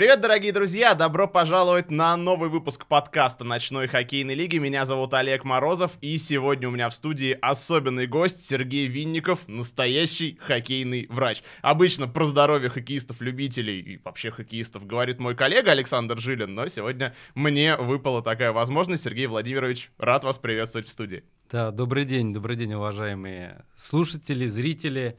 Привет, дорогие друзья! Добро пожаловать на новый выпуск подкаста «Ночной хоккейной лиги». Меня зовут Олег Морозов, и сегодня у меня в студии особенный гость Сергей Винников, настоящий хоккейный врач. Обычно про здоровье хоккеистов-любителей и вообще хоккеистов говорит мой коллега Александр Жилин, но сегодня мне выпала такая возможность. Сергей Владимирович, рад вас приветствовать в студии. Да, добрый день, добрый день, уважаемые слушатели, зрители,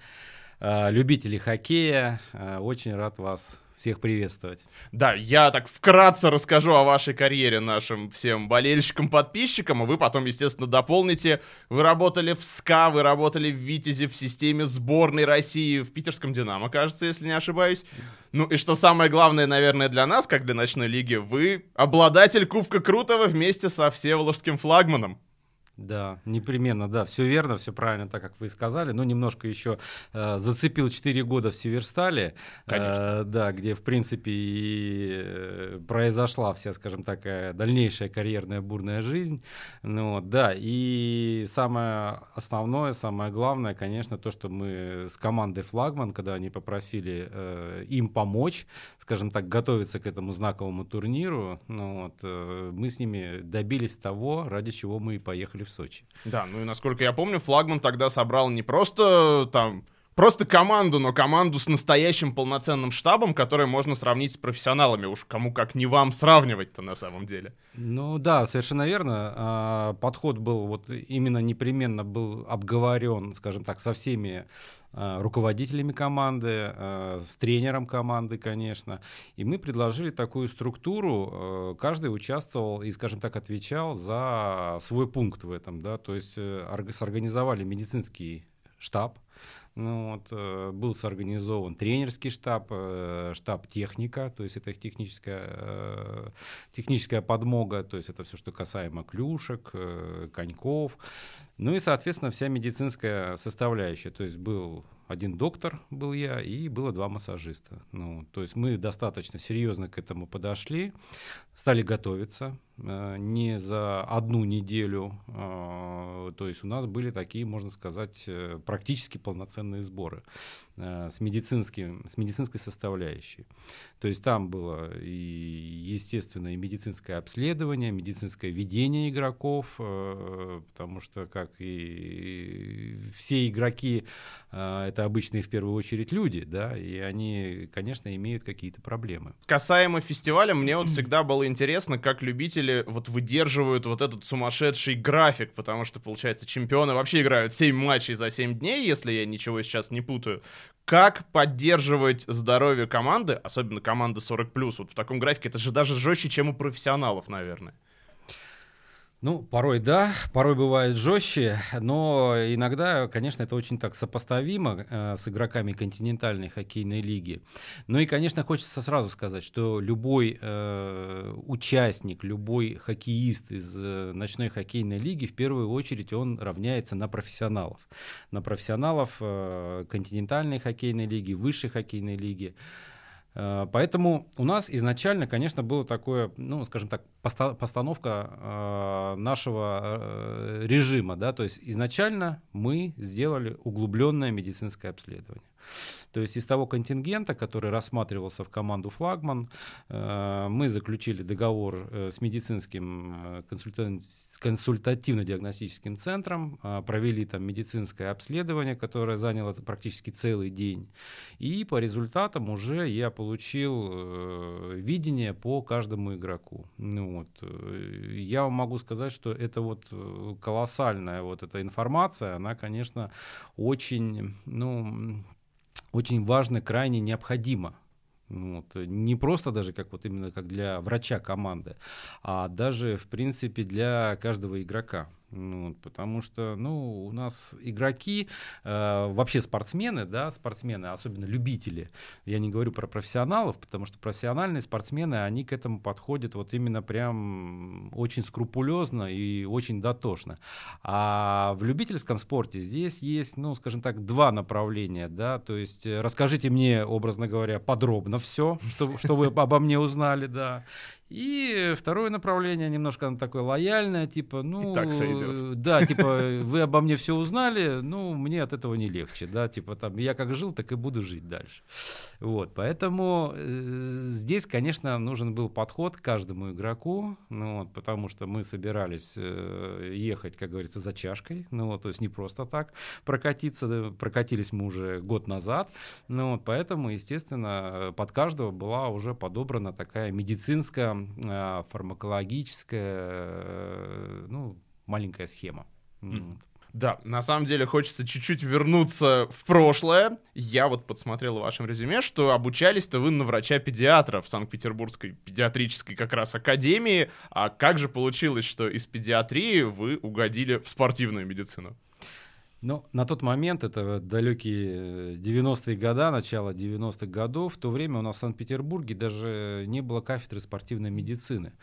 э, любители хоккея. Э, очень рад вас всех приветствовать. Да, я так вкратце расскажу о вашей карьере нашим всем болельщикам, подписчикам, а вы потом, естественно, дополните. Вы работали в СКА, вы работали в Витязе, в системе сборной России, в питерском «Динамо», кажется, если не ошибаюсь. Ну и что самое главное, наверное, для нас, как для ночной лиги, вы обладатель Кубка Крутого вместе со Всеволожским флагманом. Да, непременно, да, все верно, все правильно, так как вы сказали. Но немножко еще э, зацепил 4 года в Северстале, э, да, где, в принципе, и э, произошла вся, скажем так, э, дальнейшая карьерная бурная жизнь. Ну, вот, да, и самое основное, самое главное, конечно, то, что мы с командой «Флагман», когда они попросили э, им помочь, скажем так, готовиться к этому знаковому турниру, ну, вот, э, мы с ними добились того, ради чего мы и поехали в Сочи. Да, ну и насколько я помню, флагман тогда собрал не просто там просто команду, но команду с настоящим полноценным штабом, который можно сравнить с профессионалами. Уж кому как не вам сравнивать-то на самом деле. Ну да, совершенно верно. А, подход был вот именно непременно был обговорен, скажем так, со всеми Э, руководителями команды, э, с тренером команды, конечно. И мы предложили такую структуру, э, каждый участвовал и, скажем так, отвечал за свой пункт в этом, да, то есть сорганизовали медицинский штаб, ну, вот, э, был сорганизован тренерский штаб, э, штаб техника, то есть это их техническая, э, техническая подмога, то есть это все, что касаемо клюшек, коньков. Ну и, соответственно, вся медицинская составляющая. То есть был один доктор, был я, и было два массажиста. Ну, то есть мы достаточно серьезно к этому подошли, стали готовиться. Э, не за одну неделю. Э, то есть у нас были такие, можно сказать, э, практически полноценные сборы с, медицинским, с медицинской составляющей. То есть там было и, естественно, и медицинское обследование, медицинское ведение игроков, потому что, как и все игроки, это обычные в первую очередь люди, да, и они, конечно, имеют какие-то проблемы. Касаемо фестиваля, мне вот всегда было интересно, как любители вот выдерживают вот этот сумасшедший график, потому что, получается, чемпионы вообще играют 7 матчей за 7 дней, если я ничего сейчас не путаю. Как поддерживать здоровье команды, особенно команды 40+, вот в таком графике, это же даже жестче, чем у профессионалов, наверное. Ну, порой да, порой бывает жестче, но иногда, конечно, это очень так сопоставимо э, с игроками континентальной хоккейной лиги. Ну и, конечно, хочется сразу сказать, что любой э, участник, любой хоккеист из э, ночной хоккейной лиги, в первую очередь, он равняется на профессионалов. На профессионалов э, континентальной хоккейной лиги, высшей хоккейной лиги. Поэтому у нас изначально, конечно, было такое, ну, скажем так, постановка э, нашего э, режима, да, то есть изначально мы сделали углубленное медицинское обследование. То есть из того контингента, который рассматривался в команду «Флагман», э, мы заключили договор э, с медицинским э, консультативно-диагностическим центром, провели там медицинское обследование, которое заняло практически целый день. И по результатам уже я получил видение по каждому игроку. Ну, вот. Я вам могу сказать, что это вот колоссальная вот эта информация, она, конечно, очень, ну, очень важно, крайне необходимо. Вот. Не просто даже как вот именно как для врача команды, а даже в принципе для каждого игрока. Ну, потому что, ну, у нас игроки, э, вообще спортсмены, да, спортсмены, особенно любители, я не говорю про профессионалов, потому что профессиональные спортсмены, они к этому подходят вот именно прям очень скрупулезно и очень дотошно. А в любительском спорте здесь есть, ну, скажем так, два направления, да, то есть э, расскажите мне, образно говоря, подробно все, что, что вы обо мне узнали, да, И второе направление немножко оно такое лояльное, типа, ну, И так сойдет. да, типа, вы обо мне все узнали, ну, мне от этого не легче, да, типа, там, я как жил, так и буду жить дальше. Вот, поэтому э, здесь, конечно, нужен был подход к каждому игроку, ну, вот, потому что мы собирались э, ехать, как говорится, за чашкой, ну, вот, то есть не просто так прокатиться, прокатились мы уже год назад, ну, вот, поэтому, естественно, под каждого была уже подобрана такая медицинская, э, фармакологическая, э, ну, маленькая схема. Да, на самом деле хочется чуть-чуть вернуться в прошлое. Я вот подсмотрел в вашем резюме, что обучались-то вы на врача-педиатра в Санкт-Петербургской педиатрической как раз академии. А как же получилось, что из педиатрии вы угодили в спортивную медицину? Ну, на тот момент, это далекие 90-е годы, начало 90-х годов, в то время у нас в Санкт-Петербурге даже не было кафедры спортивной медицины.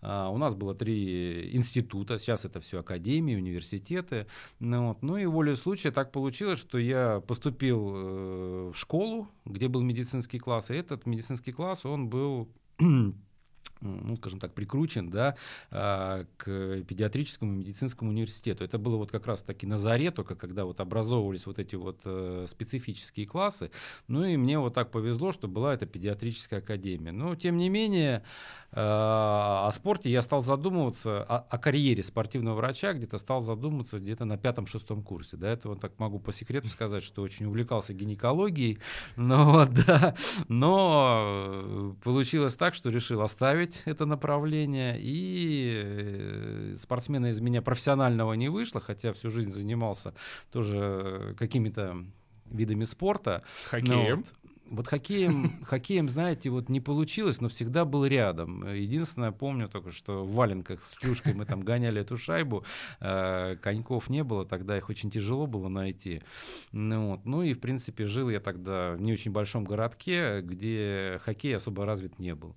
А, у нас было три института, сейчас это все академии, университеты. Ну, вот. ну и волей случая так получилось, что я поступил э, в школу, где был медицинский класс, и этот медицинский класс, он был ну, скажем так, прикручен, да, а, к педиатрическому медицинскому университету. Это было вот как раз таки на заре, только когда вот образовывались вот эти вот э, специфические классы. Ну и мне вот так повезло, что была эта педиатрическая академия. Но, тем не менее, э, о спорте я стал задумываться, о, о карьере спортивного врача где-то стал задумываться где-то на пятом-шестом курсе. До этого так могу по секрету сказать, что очень увлекался гинекологией, но, вот, да, но э, получилось так, что решил оставить это направление, и э, спортсмена из меня профессионального не вышло, хотя всю жизнь занимался тоже какими-то видами спорта. Хоккеем? вот- Вот хоккеем, хоккеем, знаете, вот не получилось, но всегда был рядом. Единственное, помню только, что в валенках с плюшкой мы там гоняли эту шайбу, э, коньков не было, тогда их очень тяжело было найти. Ну, вот. ну и, в принципе, жил я тогда в не очень большом городке, где хоккей особо развит не был.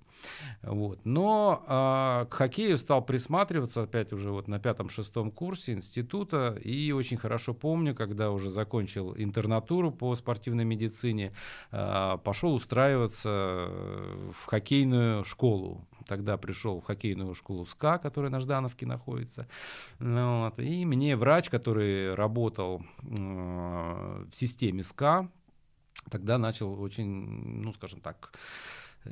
Вот. Но а, к хоккею стал присматриваться опять уже вот на пятом-шестом курсе института, и очень хорошо помню, когда уже закончил интернатуру по спортивной медицине, а, пошел устраиваться в хоккейную школу. Тогда пришел в хоккейную школу СКА, которая на Ждановке находится. Ну Вот. И мне врач, который работал э, в системе СКА, тогда начал очень, ну, скажем так,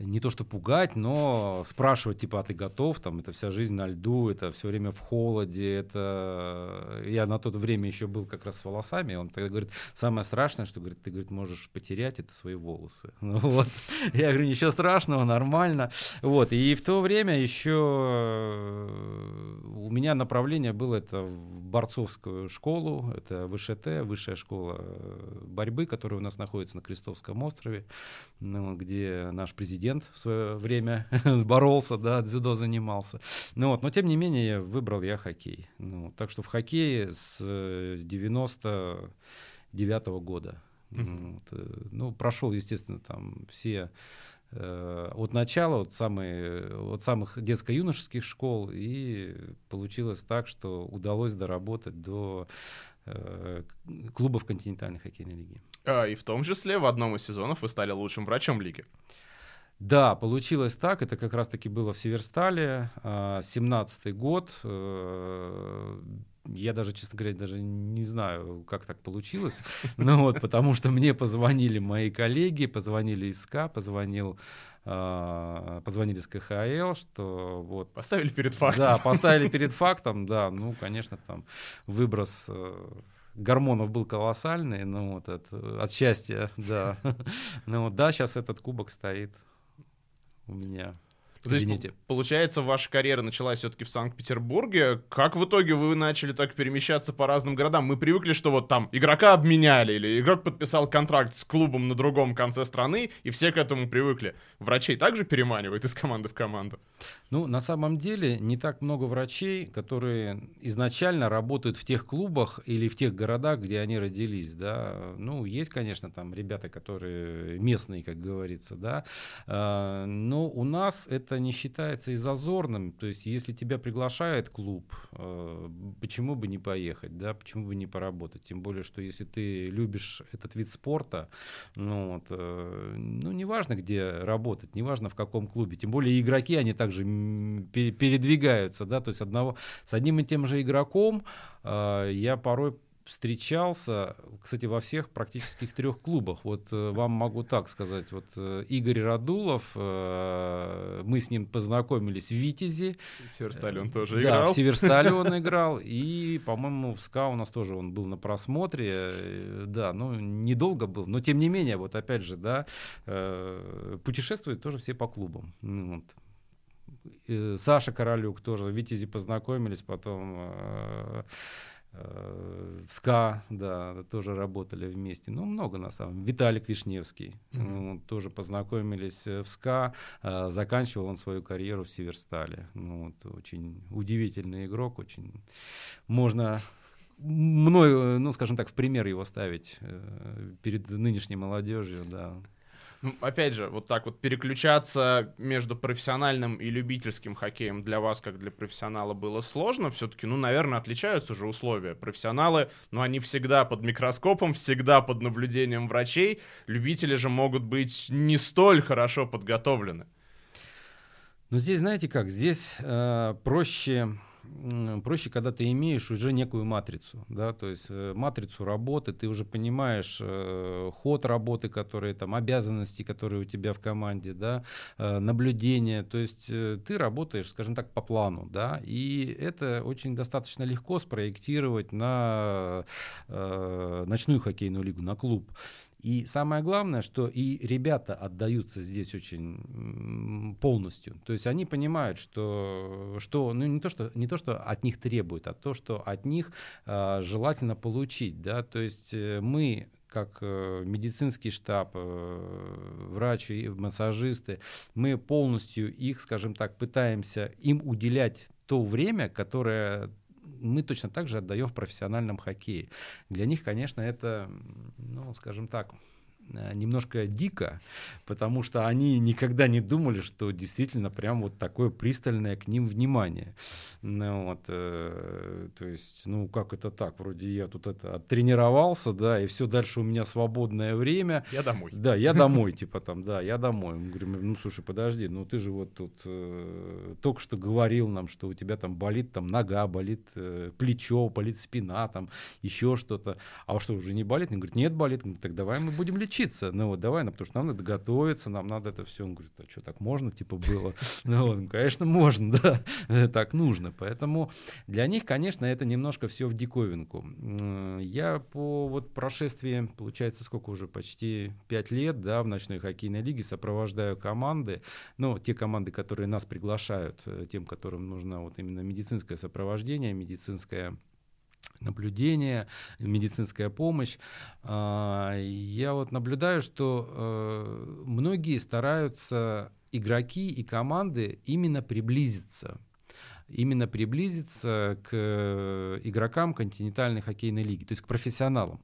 не то что пугать, но спрашивать, типа, а ты готов? Там, это вся жизнь на льду, это все время в холоде, это... Я на то время еще был как раз с волосами, он тогда говорит, самое страшное, что, говорит, ты, говорит, можешь потерять, это свои волосы. Ну Вот. Я говорю, ничего страшного, нормально. Вот. И в то время еще у меня направление было это в борцовскую школу, это ВШТ, Высшая школа э, борьбы, которая у нас находится на Крестовском острове, ну, где наш президент в свое время боролся, да, дзюдо занимался. Ну, вот, но тем не менее выбрал я хоккей. Ну, так что в хоккее с э, 99 года. Мгм. Вот, э, ну, прошел, естественно, там все э, от начала, от, самой, от самых детско-юношеских школ, и получилось так, что удалось доработать до э, клубов континентальной хоккейной лиги. А, и в том числе в одном из сезонов вы стали лучшим врачом лиги. Да, получилось так. Это как раз-таки было в Северстале, а, 17-й год. Э, Я даже, честно говоря, даже не знаю, как так получилось. Ну вот, потому что мне позвонили мои коллеги, позвонили из СКА, позвонил, а, позвонили с КХЛ, что вот Поставили перед фактом. да, поставили перед фактом, да, ну, конечно, там выброс э, гормонов был колоссальный, ну, вот от, от счастья, да. Ну, вот, да, сейчас этот кубок стоит у меня То есть, получается, ваша карьера началась все-таки в Санкт-Петербурге. Как в итоге вы начали так перемещаться по разным городам? Мы привыкли, что вот там игрока обменяли, или игрок подписал контракт с клубом на другом конце страны, и все к этому привыкли. Врачей также переманивает из команды в команду? Ну, на самом деле, не так много врачей, которые изначально работают в тех клубах или в тех городах, где они родились, да. Ну, есть, конечно, там ребята, которые местные, как говорится, да. А, Но у нас это не считается и зазорным. То есть, если тебя приглашает клуб, э, почему бы не поехать, да, почему бы не поработать? Тем более, что если ты любишь этот вид спорта, ну, вот, э, ну неважно, где работать, неважно в каком клубе. Тем более игроки, они также передвигаются, да, то есть одного, с одним и тем же игроком э, я порой встречался, кстати, во всех практически трех клубах. Вот э, вам могу так сказать. Вот э, Игорь Радулов, э, мы с ним познакомились в Витязе. В Северстале он тоже играл. Да, в Северстале он играл. И, по-моему, в СКА у нас тоже он был на просмотре. Да, ну, недолго был. Но, тем не менее, вот опять же, да, путешествуют тоже все по клубам. Ну Саша Королюк тоже в Витязе познакомились, потом Э, в СКА, да, тоже работали вместе. Ну, много на самом деле. Виталик Вишневский. Mm-hmm. тоже познакомились э, в СКА. Э, заканчивал он свою карьеру в Северстале. Ну, вот, очень удивительный игрок, очень можно мной, ну, скажем так, в пример его ставить перед нынешней молодежью, да. Ну, опять же, вот так вот переключаться между профессиональным и любительским хоккеем для вас, как для профессионала, было сложно. Все-таки, ну, наверное, отличаются же условия. Профессионалы, ну, они всегда под микроскопом, всегда под наблюдением врачей. Любители же могут быть не столь хорошо подготовлены. Ну, здесь, знаете как, здесь э, проще проще, когда ты имеешь уже некую матрицу, да, то есть э, матрицу работы, ты уже понимаешь э, ход работы, которые там, обязанности, которые у тебя в команде, да, э, наблюдение, то есть э, ты работаешь, скажем так, по плану, да, и это очень достаточно легко спроектировать на э, ночную хоккейную лигу, на клуб. И самое главное, что и ребята отдаются здесь очень полностью. То есть они понимают, что, что ну не то, что не то, что от них требуют, а то, что от них э, желательно получить. Да? То есть э, мы как э, медицинский штаб, э, врачи, массажисты, мы полностью их, скажем так, пытаемся им уделять то время, которое мы точно так же отдаем в профессиональном хоккее. Для них, конечно, это, ну, скажем так, немножко дико, потому что они никогда не думали, что действительно прям вот такое пристальное к ним внимание. Ну, вот, э, то есть, ну как это так? Вроде я тут это тренировался, да, и все дальше у меня свободное время. Я домой. Да, я домой, типа там, да, я домой. Мы говорим, ну слушай, подожди, ну ты же вот тут э, только что говорил нам, что у тебя там болит там нога, болит э, плечо, болит спина, там еще что-то. А что, уже не болит? Он говорит, нет, болит. Говорит, так давай мы будем лечить учиться, ну вот давай, ну, потому что нам надо готовиться, нам надо это все. Он говорит, а что, так можно, типа, было? Ну вот, конечно, можно, да, так нужно. Поэтому для них, конечно, это немножко все в диковинку. Я по вот прошествии, получается, сколько уже, почти пять лет, да, в ночной хоккейной лиге сопровождаю команды, ну, те команды, которые нас приглашают, э, тем, которым нужно вот именно медицинское сопровождение, медицинское наблюдение, медицинская помощь. А, я вот наблюдаю, что э, многие стараются игроки и команды именно приблизиться именно приблизиться к игрокам континентальной хоккейной лиги, то есть к профессионалам.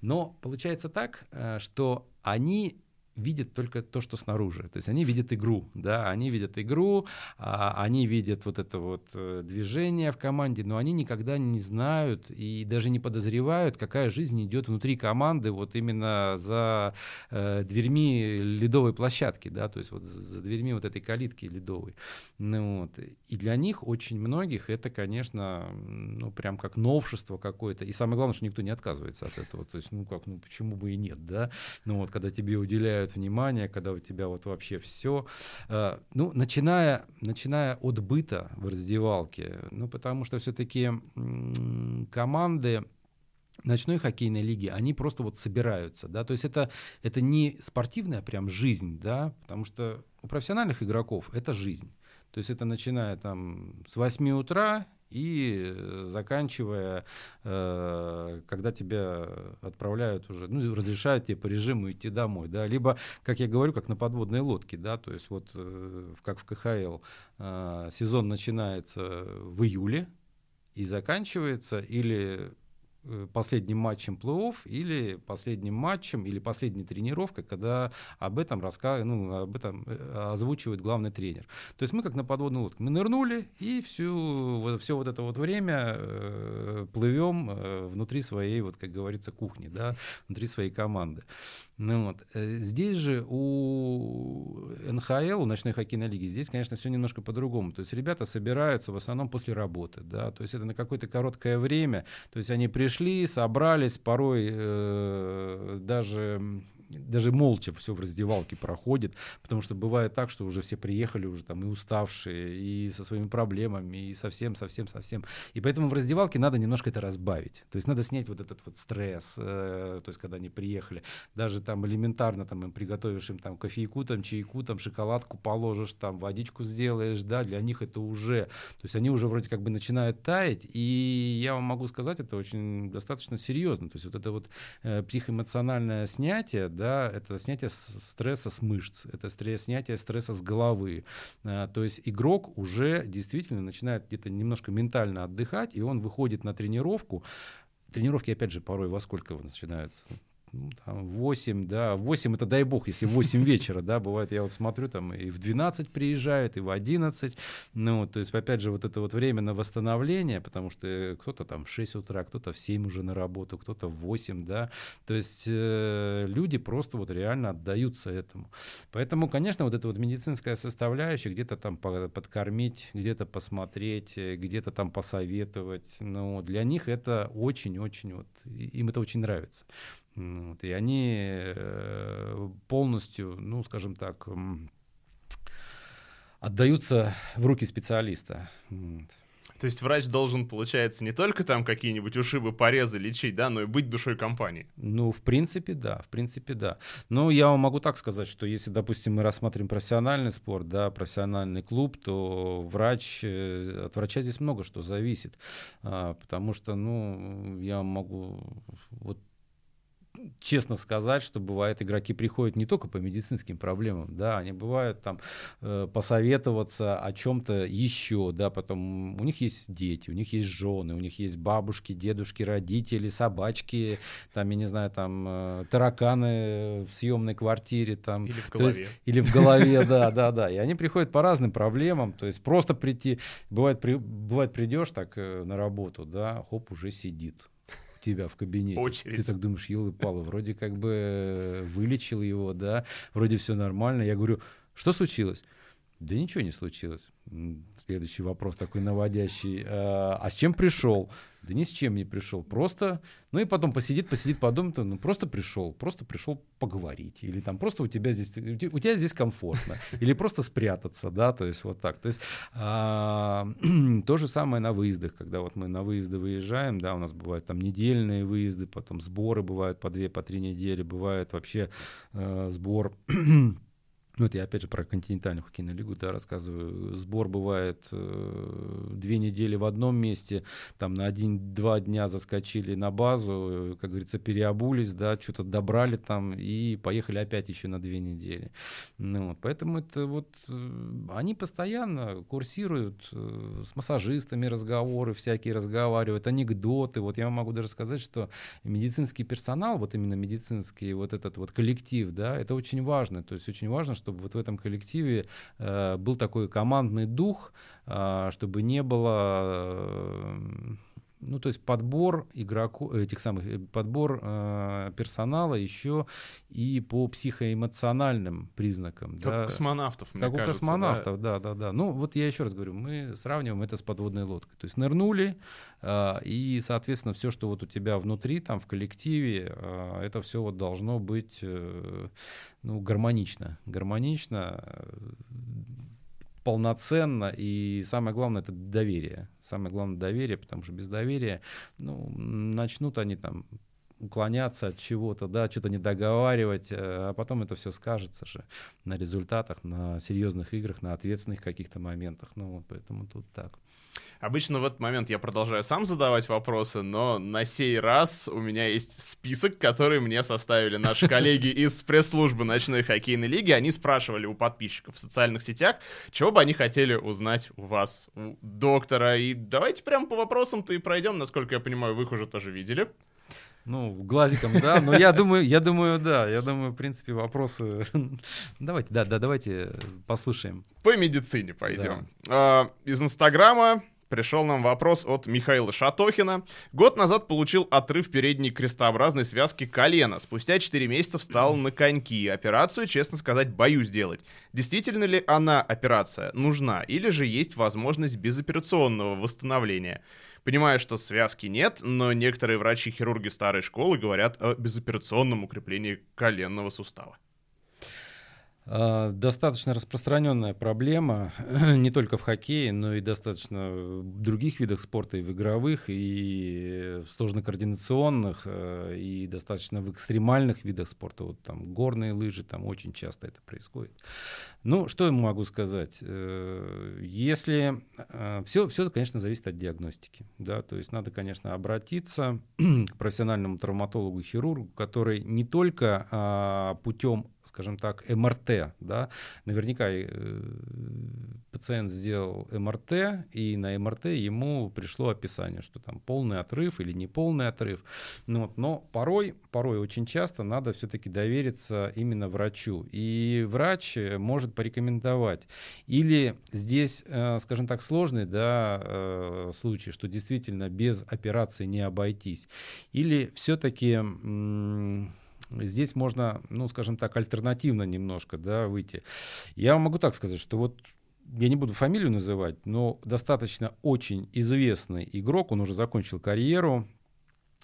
Но получается так, э, что они видят только то, что снаружи. То есть они видят игру, да, они видят игру, а, они видят вот это вот э, движение в команде, но они никогда не знают и даже не подозревают, какая жизнь идет внутри команды вот именно за э, дверьми ледовой площадки, да, то есть вот за дверьми вот этой калитки ледовой. Ну, вот. И для них очень многих это, конечно, ну прям как новшество какое-то. И самое главное, что никто не отказывается от этого. То есть, ну как, ну почему бы и нет, да? Ну вот, когда тебе уделяют уделяют внимание, когда у тебя вот вообще все. Э, ну, начиная, начиная от быта в раздевалке, ну, потому что все-таки команды ночной хоккейной лиги, они просто вот собираются, да, то есть это, это не спортивная прям жизнь, да, потому что у профессиональных игроков это жизнь. То есть это начиная там с 8 утра и заканчивая, э, когда тебя отправляют уже, ну, разрешают тебе по режиму идти домой, да, либо, как я говорю, как на подводной лодке, да, то есть вот э, как в КХЛ э, сезон начинается в июле и заканчивается или э, последним матчем плей-офф или последним матчем или последней тренировкой, когда об этом раска... ну, об этом э, озвучивает главный тренер. То есть мы как на подводную лодку. Мы нырнули и всю, все вот это вот время э, плывем э, внутри своей, вот как говорится, кухни, да, внутри своей команды. Ну, вот. Э, здесь же у НХЛ, у ночной хоккейной лиги, здесь, конечно, все немножко по-другому. То есть ребята собираются в основном после работы, да, то есть это на какое-то короткое время. То есть они пришли, собрались, порой э, даже даже молча все в раздевалке проходит, потому что бывает так, что уже все приехали уже там и уставшие, и со своими проблемами, и совсем, совсем, совсем. И поэтому в раздевалке надо немножко это разбавить. То есть надо снять вот этот вот стресс, э, то есть когда они приехали, даже там элементарно там им приготовишь им там кофейку, там чайку, там шоколадку положишь, там водичку сделаешь, да, для них это уже, то есть они уже вроде как бы начинают таять, и я вам могу сказать, это очень достаточно серьезно. То есть вот это вот э, психоэмоциональное снятие, да, это снятие стресса с мышц, это снятие стресса с головы. А, то есть игрок уже действительно начинает где-то немножко ментально отдыхать, и он выходит на тренировку. Тренировки, опять же, порой во сколько начинаются? Ну, там 8, да, 8 это дай бог, если 8 вечера, да, бывает, я вот смотрю, там и в 12 приезжают, и в 11, ну, то есть, опять же, вот это вот время на восстановление, потому что кто-то там в 6 утра, кто-то в 7 уже на работу, кто-то в 8, да, то есть э, люди просто вот реально отдаются этому. Поэтому, конечно, вот эта вот медицинская составляющая, где-то там подкормить, где-то посмотреть, где-то там посоветовать, ну, для них это очень-очень вот, им это очень нравится. Вот, и они э, полностью, ну, скажем так, отдаются в руки специалиста. Вот. То есть врач должен, получается, не только там какие-нибудь ушибы, порезы лечить, да, но и быть душой компании. Ну, в принципе, да, в принципе, да. Но я вам могу так сказать, что если, допустим, мы рассмотрим профессиональный спорт, да, профессиональный клуб, то врач, э, от врача здесь много что зависит. А, потому что, ну, я могу вот честно сказать, что бывает, игроки приходят не только по медицинским проблемам, да, они бывают там э, посоветоваться о чем-то еще, да, потом у них есть дети, у них есть жены, у них есть бабушки, дедушки, родители, собачки, там, я не знаю, там, э, тараканы в съемной квартире, там. Или в голове. Есть, или в голове, да, да, да, и они приходят по разным проблемам, то есть просто прийти, бывает, при, бывает придешь так э, на работу, да, хоп, уже сидит тебя в кабинете. Очередь. Ты так думаешь, елы палы, вроде как бы э, вылечил его, да, вроде все нормально. Я говорю, что случилось? Да ничего не случилось. Следующий вопрос такой наводящий. А, а с чем пришел? Да ни с чем не пришел. Просто, ну и потом посидит, посидит, подумает, ну просто пришел, просто пришел поговорить. Или там просто у тебя здесь, у тебя здесь комфортно. Или просто спрятаться, да, то есть вот так. То есть а, то же самое на выездах, когда вот мы на выезды выезжаем, да, у нас бывают там недельные выезды, потом сборы бывают по две, по три недели, бывает вообще э, сбор ну, это я опять же про континентальную хоккейную лигу да, рассказываю. Сбор бывает э, две недели в одном месте, там на один-два дня заскочили на базу, э, как говорится, переобулись, да, что-то добрали там и поехали опять еще на две недели. Ну, вот, поэтому это вот э, они постоянно курсируют э, с массажистами разговоры всякие разговаривают, анекдоты. Вот я могу даже сказать, что медицинский персонал, вот именно медицинский вот этот вот коллектив, да, это очень важно. То есть очень важно, чтобы вот в этом коллективе э, был такой командный дух, э, чтобы не было э, ну, то есть подбор игроков, этих самых, э, подбор э, персонала еще и по психоэмоциональным признакам. Как да. у космонавтов, мне Как кажется, у космонавтов, да? да, да, да. Ну, вот я еще раз говорю, мы сравниваем это с подводной лодкой. То есть нырнули, э, и, соответственно, все, что вот у тебя внутри, там, в коллективе, э, это все вот должно быть, э, ну, гармонично. Гармонично, э, полноценно, и самое главное это доверие. Самое главное доверие, потому что без доверия, ну, начнут они там уклоняться от чего-то, да, что-то не договаривать, э, а потом это все скажется же на результатах, на серьезных играх, на ответственных каких-то моментах. Ну вот поэтому тут так. Обычно в этот момент я продолжаю сам задавать вопросы, но на сей раз у меня есть список, который мне составили наши коллеги из пресс-службы ночной хоккейной лиги. Они спрашивали у подписчиков в социальных сетях, чего бы они хотели узнать у вас, у доктора. И давайте прямо по вопросам-то и пройдем. Насколько я понимаю, вы их уже тоже видели. Ну, глазиком, да, но я думаю, я думаю, да, я думаю, в принципе, вопросы... Давайте, да, да, давайте послушаем. По медицине пойдем. Да. Из Инстаграма пришел нам вопрос от Михаила Шатохина. Год назад получил отрыв передней крестообразной связки колена. Спустя 4 месяца встал на коньки. Операцию, честно сказать, боюсь делать. Действительно ли она, операция, нужна? Или же есть возможность безоперационного восстановления? Понимаю, что связки нет, но некоторые врачи-хирурги старой школы говорят о безоперационном укреплении коленного сустава. А, достаточно распространенная проблема не только в хоккее, но и достаточно в других видах спорта, и в игровых, и в сложно-координационных, э, и достаточно в экстремальных видах спорта. Вот там горные лыжи, там очень часто это происходит. Ну, что я могу сказать? Э, если все, э, все, конечно, зависит от диагностики, да, то есть надо, конечно, обратиться к профессиональному травматологу, хирургу, который не только а, путем скажем так, МРТ, да, наверняка э, пациент сделал МРТ, и на МРТ ему пришло описание, что там полный отрыв или не полный отрыв. Ну, вот, но порой, порой очень часто надо все-таки довериться именно врачу. И врач может порекомендовать. Или здесь, э, скажем так, сложный да, э, случай, что действительно без операции не обойтись. Или все-таки здесь можно, ну, скажем так, альтернативно немножко, да, выйти. Я могу так сказать, что вот я не буду фамилию называть, но достаточно очень известный игрок, он уже закончил карьеру,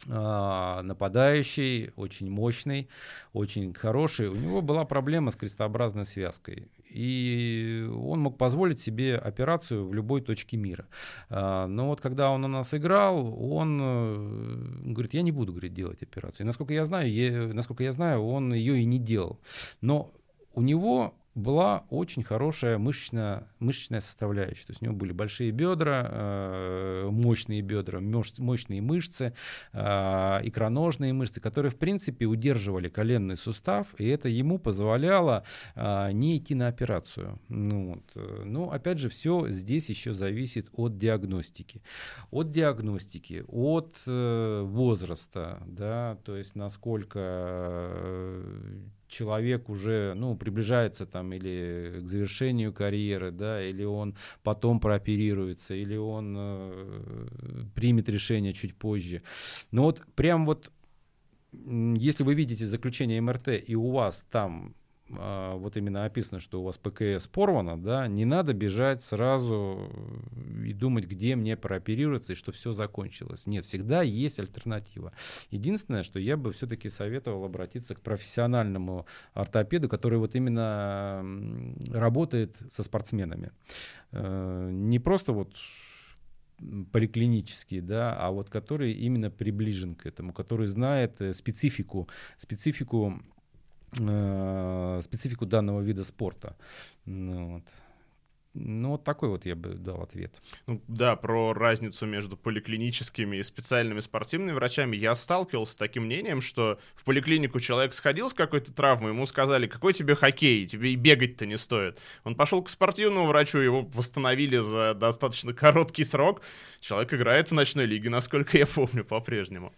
а, нападающий, очень мощный, очень хороший. У него была проблема с крестообразной связкой. И он мог позволить себе операцию в любой точке мира. А, но вот когда он у нас играл, он э, говорит, я не буду говорит, делать операцию. И насколько я знаю, я, насколько я знаю, он ее и не делал. Но у него была очень хорошая мышечная, мышечная составляющая. То есть у него были большие бедра, э, мощные бедра, мощные мышцы, э, икроножные мышцы, которые, в принципе, удерживали коленный сустав, и это ему позволяло э, не идти на операцию. Ну, вот. Но, опять же, все здесь еще зависит от диагностики. От диагностики, от возраста, да, то есть насколько человек уже ну, приближается там или к завершению карьеры, да, или он потом прооперируется, или он э, примет решение чуть позже. Но вот прям вот если вы видите заключение МРТ и у вас там а, вот именно описано, что у вас ПКС порвано, да, не надо бежать сразу и думать, где мне прооперироваться и что все закончилось. Нет, всегда есть альтернатива. Единственное, что я бы все-таки советовал обратиться к профессиональному ортопеду, который вот именно работает со спортсменами. Э, не просто вот поликлинический, да, а вот который именно приближен к этому, который знает э, специфику, специфику э, специфику данного вида спорта. Ну, вот. Ну, вот такой вот я бы дал ответ. Ну, да, про разницу между поликлиническими и специальными спортивными врачами я сталкивался с таким мнением, что в поликлинику человек сходил с какой-то травмой, ему сказали, какой тебе хоккей, тебе и бегать-то не стоит. Он пошел к спортивному врачу, его восстановили за достаточно короткий срок. Человек играет в ночной лиге, насколько я помню, по-прежнему.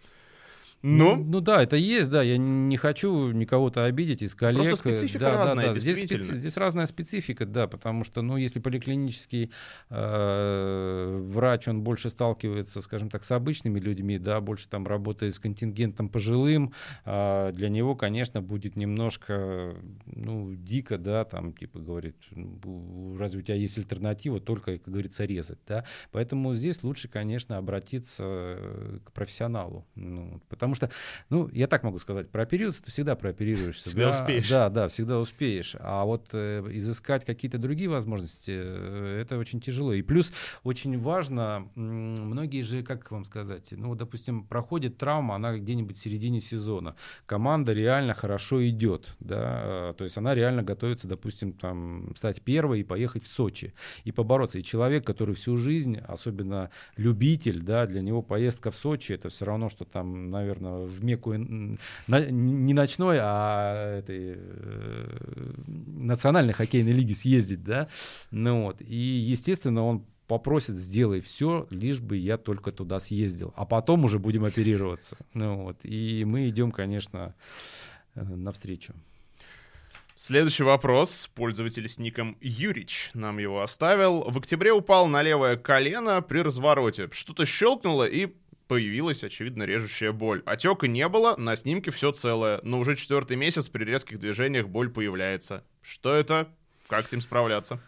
Ну? ну, ну да, это есть, да. Я не хочу никого-то обидеть из коллег. Просто специфика да, разная, да, да. Здесь, специ... здесь разная специфика, да, потому что, ну, если поликлинический э, врач, он больше сталкивается, скажем так, с обычными людьми, да, больше там работает с контингентом пожилым, э, для него, конечно, будет немножко, ну, дико, да, там, типа, говорит, «Ну, разве у тебя есть альтернатива, только, как говорится, резать, да. Поэтому здесь лучше, конечно, обратиться к профессионалу, ну, потому потому что, ну, я так могу сказать, прооперироваться ты всегда прооперируешься. Всегда да, успеешь. Да, да, всегда успеешь. А вот э, изыскать какие-то другие возможности, э, это очень тяжело. И плюс очень важно, м, многие же, как вам сказать, ну, вот, допустим, проходит травма, она где-нибудь в середине сезона. Команда реально хорошо идет, да, э, то есть она реально готовится, допустим, там, стать первой и поехать в Сочи и побороться. И человек, который всю жизнь, особенно любитель, да, для него поездка в Сочи, это все равно, что там, наверное, в Мекку не ночной, а этой э, национальной хоккейной лиги съездить, да, ну вот, и, естественно, он попросит, сделай все, лишь бы я только туда съездил, а потом уже будем оперироваться, ну вот, и мы идем, конечно, э, навстречу. Следующий вопрос. Пользователь с ником Юрич нам его оставил. В октябре упал на левое колено при развороте. Что-то щелкнуло и появилась, очевидно, режущая боль. Отека не было, на снимке все целое, но уже четвертый месяц при резких движениях боль появляется. Что это? Как с этим справляться?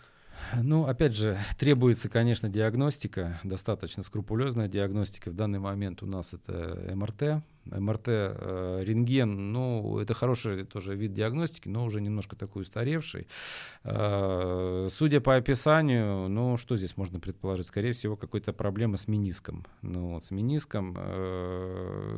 Ну, опять же, требуется, конечно, диагностика, достаточно скрупулезная диагностика. В данный момент у нас это МРТ. МРТ, э, рентген, ну, это хороший тоже вид диагностики, но уже немножко такой устаревший. Э, Судя по описанию, ну, что здесь можно предположить? Скорее всего, какая-то проблема с мениском. Ну, вот, с мениском, э,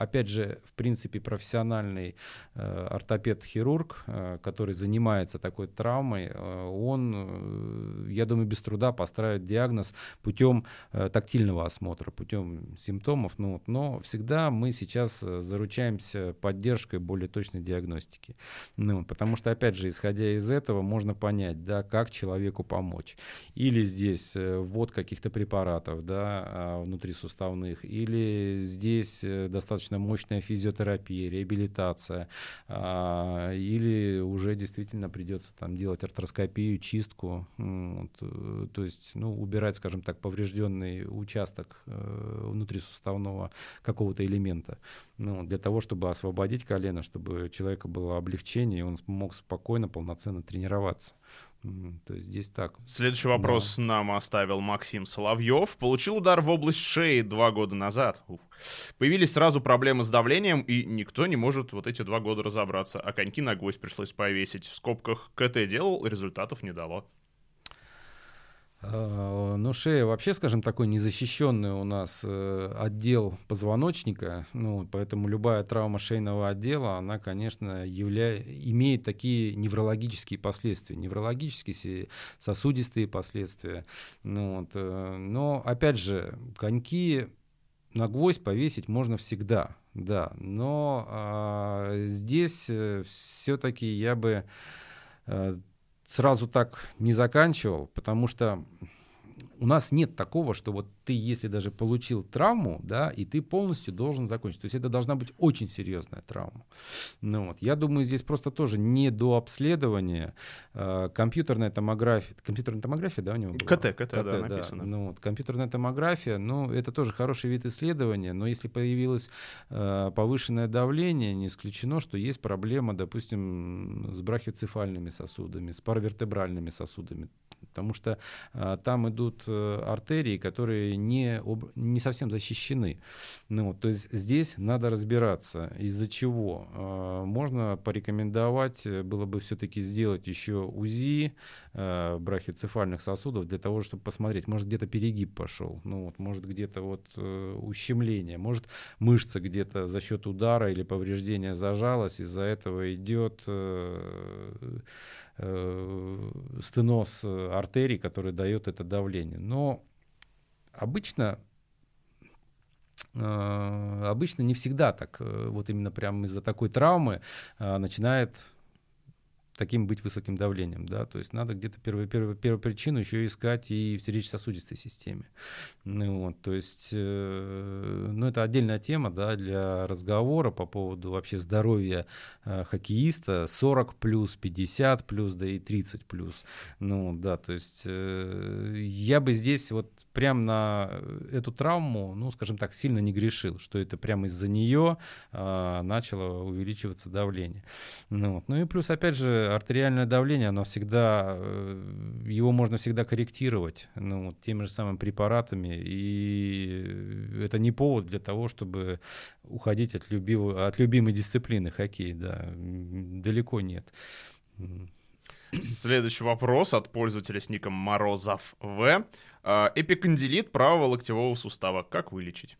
опять же, в принципе, профессиональный э, ортопед-хирург, э, который занимается такой травмой, э, он, э, я думаю, без труда поставит диагноз путем э, тактильного осмотра, путем симптомов. Ну, вот, но всегда мы сейчас э, заручаемся поддержкой более точной диагностики. Ну, потому что, опять же, исходя из этого, можно понять, да, как человеку помочь. Или здесь ввод каких-то препаратов да, а, внутрисуставных, или здесь э, достаточно мощная физиотерапия, реабилитация, а, или уже действительно придется там делать артроскопию, чистку, вот, э, то есть ну, убирать, скажем так, поврежденный участок э, внутрисуставного какого-то элемента, ну, для того, чтобы освободить колено, чтобы у человека было облегчение, и он мог спокойно, полноценно тренироваться. То есть здесь так. Следующий вопрос нам оставил Максим Соловьев. Получил удар в область шеи два года назад. Уф. Появились сразу проблемы с давлением, и никто не может вот эти два года разобраться. А коньки на гвоздь пришлось повесить. В скобках КТ делал, результатов не дало. Э, Ну, шея вообще, скажем, такой незащищенный у нас э, отдел позвоночника, ну, поэтому любая травма шейного отдела, она, конечно, явля... имеет такие неврологические последствия, неврологические, сосудистые последствия. Ну, вот, э, но, опять же, коньки на гвоздь повесить можно всегда, да, но а, здесь все-таки я бы э, сразу так не заканчивал, потому что у нас нет такого, что вот ты, если даже получил травму, да, и ты полностью должен закончить. То есть это должна быть очень серьезная травма. Ну, вот. Я думаю, здесь просто тоже не до обследования. Э, компьютерная томография, компьютерная томография, да, у него была? КТ, КТ, да, написано. Ну, вот, компьютерная томография, ну, это тоже хороший вид исследования, но если появилось э, повышенное давление, не исключено, что есть проблема, допустим, с брахиоцефальными сосудами, с паравертебральными сосудами, потому что э, там идут э, артерии, которые не, об- не совсем защищены. Ну, то есть здесь надо разбираться, из-за чего. Э, можно порекомендовать э, было бы все-таки сделать еще УЗИ э, брахиоцефальных сосудов для того, чтобы посмотреть, может где-то перегиб пошел, ну вот, может где-то вот э, ущемление, может мышца где-то за счет удара или повреждения зажалась, из-за этого идет э, э, стеноз э, артерий, который дает это давление. Но обычно э, обычно не всегда так, э, вот именно прямо из-за такой травмы э, начинает таким быть высоким давлением, да, то есть надо где-то первую, первую, первую причину еще искать и в сердечно-сосудистой системе, ну, вот, то есть, э, ну, это отдельная тема, да, для разговора по поводу вообще здоровья э, хоккеиста, 40 плюс, 50 плюс, да и 30 плюс, ну, да, то есть э, я бы здесь вот прям на эту травму, ну, скажем так, сильно не грешил, что это прямо из-за нее э, начало увеличиваться давление. Ну, вот. ну и плюс, опять же, артериальное давление, оно всегда, э, его можно всегда корректировать, ну, вот, теми же самыми препаратами, и это не повод для того, чтобы уходить от, любимого, от любимой дисциплины хоккей, да, далеко нет. Следующий вопрос от пользователя с ником Морозов В. А, эпикондилит правого локтевого сустава. Как вылечить?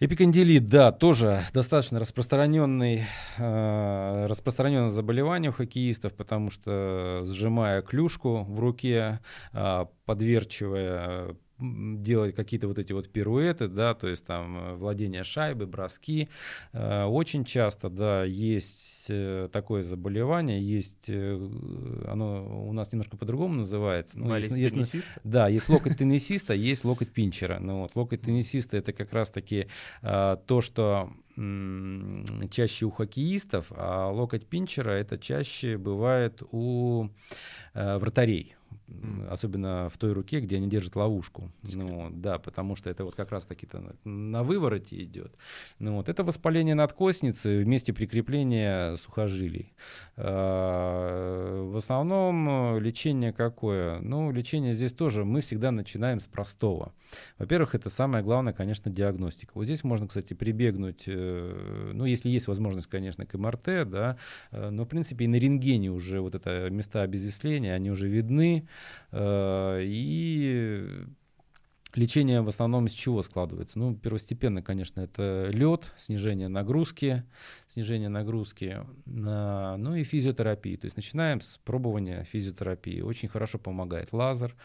Эпикондилит, да, тоже достаточно распространенный, э, распространенное заболевание у хоккеистов, потому что сжимая клюшку в руке, э, подверчивая делать какие-то вот эти вот пируэты, да, то есть там э, владение шайбы, броски. Э, очень часто, да, есть э, такое заболевание, есть, оно у нас немножко по-другому называется. Ну, есть, есть, да, есть локоть теннисиста, есть локоть пинчера. Ну вот, локоть теннисиста это как раз-таки то, что чаще у хоккеистов, а локоть пинчера это чаще бывает у вратарей mm. особенно в той руке, где они держат ловушку. Ну, да, потому что это вот как раз таки на вывороте идет. Ну, вот, это воспаление надкосницы вместе прикрепления сухожилий. А, в основном лечение какое? Ну, лечение здесь тоже мы всегда начинаем с простого. Во-первых, это самое главное, конечно, диагностика. Вот здесь можно, кстати, прибегнуть, э, ну, если есть возможность, конечно, к МРТ, да, э, но, в принципе, и на рентгене уже вот это места обезвесления, они уже видны, Э, и Лечение в основном из чего складывается? Ну, первостепенно, конечно, это лед, снижение нагрузки, снижение нагрузки, ну и физиотерапия. То есть начинаем с пробования физиотерапии. Очень хорошо помогает лазер,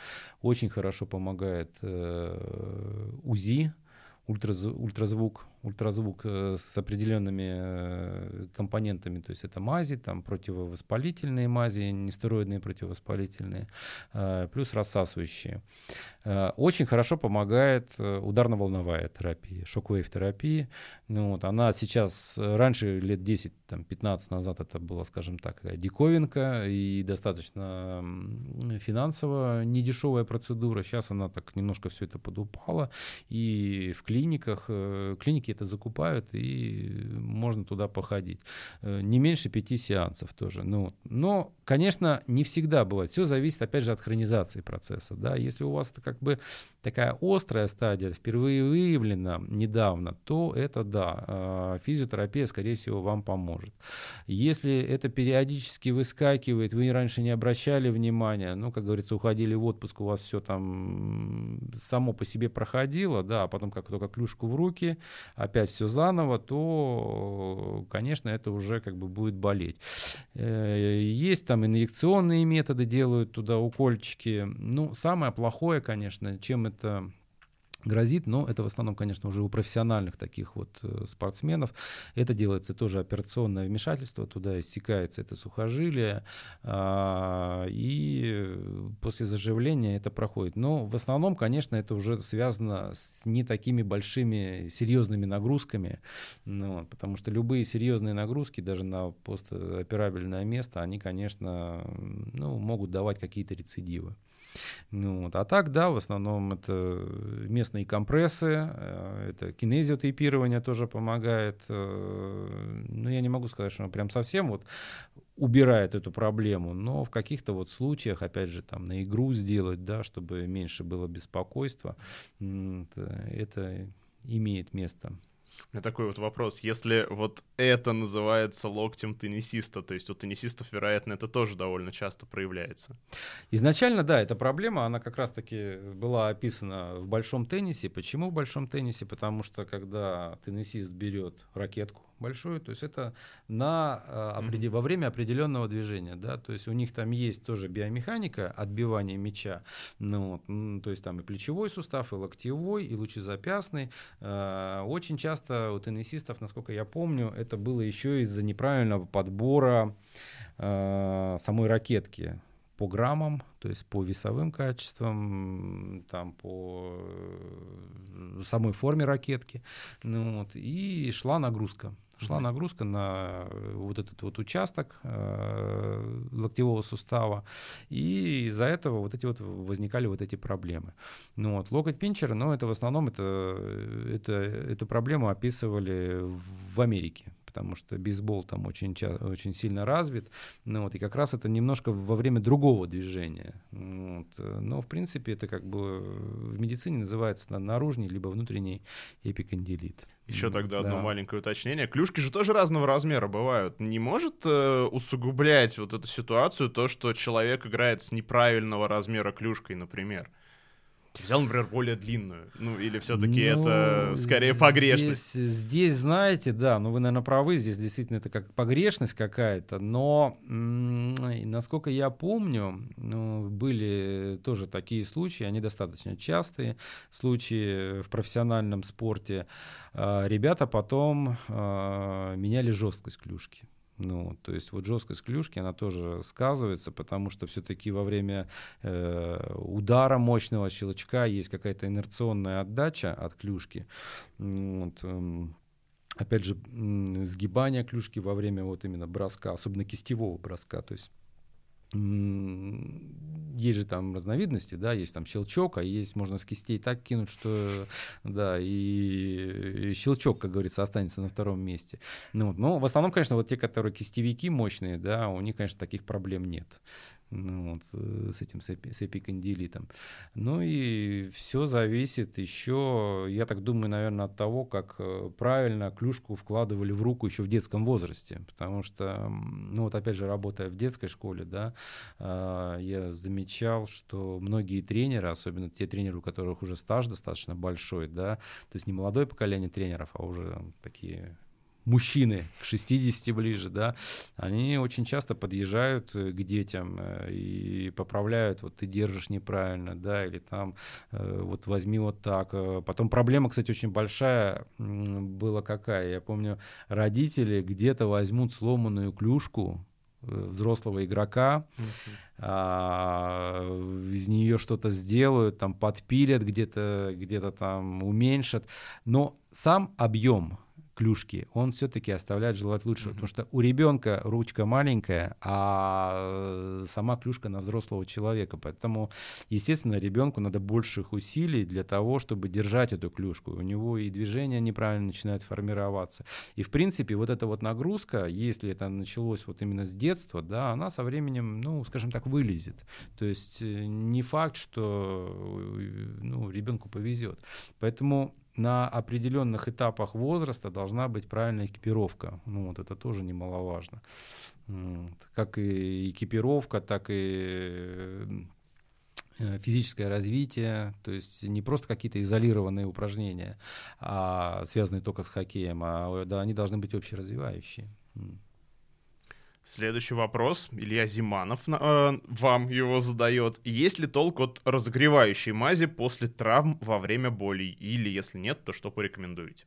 очень хорошо помогает э, УЗИ, ультразвук, ультразвук э, с определенными э, компонентами, то есть это мази, там противовоспалительные мази, нестероидные противовоспалительные, э, плюс рассасывающие. Очень хорошо помогает ударно-волновая терапия, шок-вейв-терапия. Ну, вот, она сейчас, раньше лет 10-15 назад это была, скажем так, диковинка и достаточно финансово недешевая процедура. Сейчас она так немножко все это подупала. И в клиниках, клиники клиники это закупают, и можно туда походить. Э, не меньше пяти сеансов тоже. Ну, но, конечно, не всегда бывает. Все зависит, опять же, от хронизации процесса. Да? Если у вас это как бы такая острая стадия, впервые выявлена недавно, то это да, э, физиотерапия, скорее всего, вам поможет. Если это периодически выскакивает, вы раньше не обращали внимания, ну, как говорится, уходили в отпуск, у вас все там само по себе проходило, да, а потом как только клюшку в руки, опять все заново, то, конечно, это уже как бы будет болеть. Э, есть там инъекционные методы, делают туда укольчики. Ну, самое плохое, конечно, чем это грозит, но это в основном, конечно, уже у профессиональных таких вот э, спортсменов. Это делается тоже операционное вмешательство, туда иссякается это сухожилие, а, и после заживления это проходит. Но в основном, конечно, это уже связано с не такими большими серьезными нагрузками, ну, потому что любые серьезные нагрузки, даже на постоперабельное место, они, конечно, ну, могут давать какие-то рецидивы. Ну, вот. А так, да, в основном это местные компрессы, э, это кинезиотейпирование тоже помогает. Э, ну, я не могу сказать, что прям совсем вот убирает эту проблему, но в каких-то вот случаях, опять же, там на игру сделать, да, чтобы меньше было беспокойства, это имеет место. У меня такой вот вопрос. Если вот это называется локтем теннисиста, то есть у теннисистов, вероятно, это тоже довольно часто проявляется. Изначально, да, эта проблема, она как раз-таки была описана в большом теннисе. Почему в большом теннисе? Потому что когда теннисист берет ракетку, большую, то есть это на, э, mm-hmm. во время определенного движения, да, то есть у них там есть тоже биомеханика отбивания мяча, ну, то есть там и плечевой сустав, и локтевой, и лучезапястный. Э, очень часто у теннисистов, насколько я помню, это было еще из-за неправильного подбора э, самой ракетки по граммам, то есть по весовым качествам, там по самой форме ракетки, ну, вот, и шла нагрузка Шла нагрузка на э, вот этот вот участок э, локтевого сустава, и из-за этого вот эти вот возникали вот эти проблемы. Ну вот, локоть пинчера, но это в основном это, это, эту проблему описывали в Америке потому что бейсбол там очень, очень сильно развит. Ну, вот, и как раз это немножко во время другого движения. Вот. Но, в принципе, это как бы в медицине называется наружный либо внутренний эпикондилит. Еще тогда да. одно маленькое уточнение. Клюшки же тоже разного размера бывают. Не может э, усугублять вот эту ситуацию то, что человек играет с неправильного размера клюшкой, например? Взял, например, более длинную. Ну, или все-таки ну, это скорее погрешность? Здесь, здесь, знаете, да, ну вы, наверное, правы, здесь действительно это как погрешность какая-то, но, насколько я помню, ну, были тоже такие случаи, они достаточно частые, случаи в профессиональном спорте. А, ребята потом а, меняли жесткость клюшки. Ну, то есть вот жесткость клюшки, она тоже сказывается, потому что все-таки во время э, удара мощного щелчка есть какая-то инерционная отдача от клюшки. Вот, э, опять же, сгибание клюшки во время вот именно броска, особенно кистевого броска, то есть есть же там разновидности, да, есть там щелчок, а есть можно с кистей так кинуть, что, да, и, и щелчок, как говорится, останется на втором месте. Ну. Но в основном, конечно, вот те, которые кистевики мощные, да, у них, конечно, таких проблем нет ну, вот, э, с этим с, эпи, с эпикондилитом. Ну и все зависит еще, я так думаю, наверное, от того, как э, правильно клюшку вкладывали в руку еще в детском возрасте. Потому что, ну вот опять же, работая в детской школе, да, а, я замечал, что многие тренеры, особенно те тренеры, у которых уже стаж достаточно большой, да, то есть не молодое поколение тренеров, а уже такие мужчины к 60 ближе, да, они очень часто подъезжают э, к детям э, и поправляют, вот ты держишь неправильно, да, или там э, вот возьми вот так. Потом проблема, кстати, очень большая была какая. Я помню, родители где-то возьмут сломанную клюшку, взрослого игрока, а, из нее что-то сделают, там подпилят где-то, где-то там уменьшат, но сам объем клюшки, он все-таки оставляет желать лучшего. Mm-hmm. Потому что у ребенка ручка маленькая, а сама клюшка на взрослого человека. Поэтому, естественно, ребенку надо больших усилий для того, чтобы держать эту клюшку. У него и движение неправильно начинает формироваться. И, в принципе, вот эта вот нагрузка, если это началось вот именно с детства, да, она со временем, ну, скажем так, вылезет. То есть э, не факт, что э, ну, ребенку повезет. Поэтому на определенных этапах возраста должна быть правильная экипировка. Ну, вот это тоже немаловажно. Как и экипировка, так и э, физическое развитие, то есть не просто какие-то изолированные упражнения, а связанные только с хоккеем, а да, они должны быть общеразвивающие. Следующий вопрос. Илья Зиманов э, вам его задает. Есть ли толк от разогревающей мази после травм во время болей? Или, если нет, то что порекомендуете?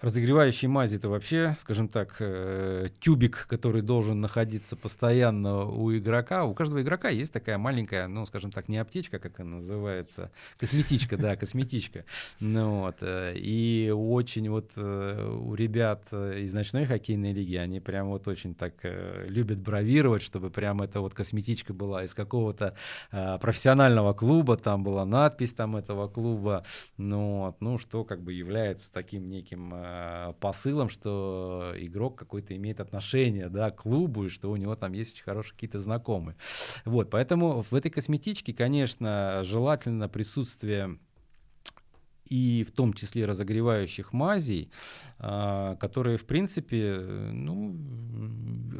Разогревающие мази это вообще, скажем так, э, тюбик, который должен находиться постоянно у игрока. У каждого игрока есть такая маленькая, ну, скажем так, не аптечка, как она называется, косметичка, да, косметичка. Ну, вот, э, и очень вот э, у ребят из ночной хоккейной лиги, они прям вот очень так любят бравировать, чтобы прям эта вот косметичка была из какого-то профессионального клуба, там была надпись там этого клуба, ну, вот, ну, что как бы является таким неким посылом, что игрок какой-то имеет отношение да, к клубу, и что у него там есть очень хорошие какие-то знакомые. Вот, поэтому в этой косметичке, конечно, желательно присутствие и в том числе разогревающих мазей, которые, в принципе, ну,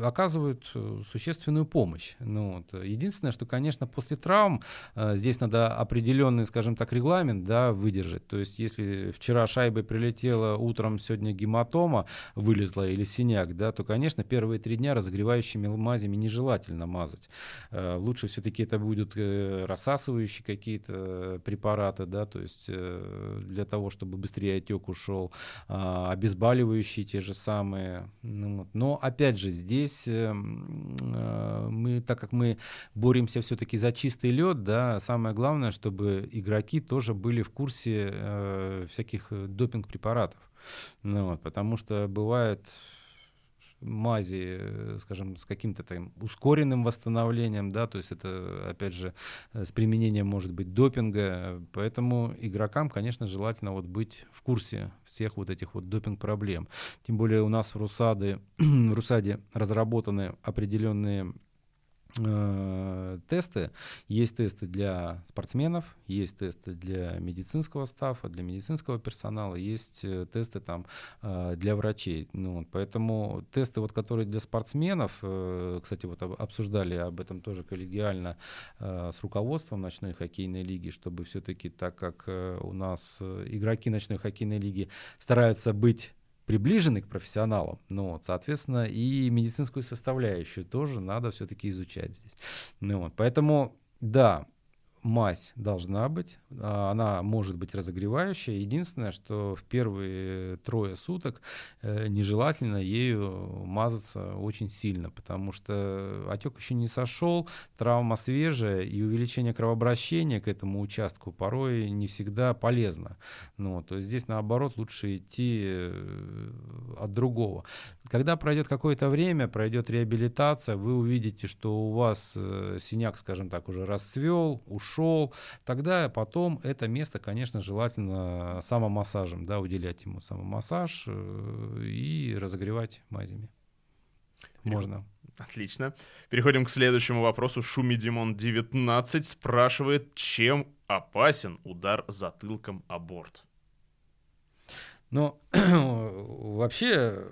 оказывают существенную помощь. Ну, вот. Единственное, что, конечно, после травм а, здесь надо определенный, скажем так, регламент да, выдержать. То есть, если вчера шайбой прилетела, утром сегодня гематома вылезла или синяк, да, то, конечно, первые три дня разогревающими мазями нежелательно мазать. А, лучше все-таки это будут э, рассасывающие какие-то препараты, да, то есть э, для того, чтобы быстрее отек ушел, а, обезболивающие те же самые. Ну, вот. Но опять же, здесь э, э, мы, так как мы боремся все-таки за чистый лед, да, самое главное, чтобы игроки тоже были в курсе э, всяких допинг-препаратов. Ну, вот, потому что бывает мази, э, скажем, с каким-то там ускоренным восстановлением, да, то есть это, опять же, э, с применением, может быть, допинга, поэтому игрокам, конечно, желательно вот быть в курсе всех вот этих вот допинг-проблем. Тем более у нас в Русаде, в Русаде разработаны определенные тесты. Есть тесты для спортсменов, есть тесты для медицинского стафа, для медицинского персонала, есть э, тесты там э, для врачей. Ну, поэтому тесты, вот, которые для спортсменов, кстати, вот обсуждали об этом тоже коллегиально с руководством ночной хоккейной лиги, чтобы все-таки, так как у нас игроки ночной хоккейной лиги стараются быть приближены к профессионалам, ну вот, соответственно, и медицинскую составляющую тоже надо все-таки изучать здесь. Ну вот, поэтому, да, мазь должна быть, а, она может быть разогревающая. Единственное, что в первые трое суток э, нежелательно ею мазаться очень сильно, потому что отек еще не сошел, травма свежая, и увеличение кровообращения к этому участку порой не всегда полезно. Ну, то есть здесь, наоборот, лучше идти э, от другого. Когда пройдет какое-то время, пройдет реабилитация, вы увидите, что у вас э, синяк, скажем так, уже расцвел, ушел, тогда потом это место, конечно, желательно самомассажем, да, уделять ему самомассаж э, и разогревать мазями. Можно. Отлично. Переходим к следующему вопросу. Шуми Димон 19 спрашивает, чем опасен удар затылком о борт? Ну, вообще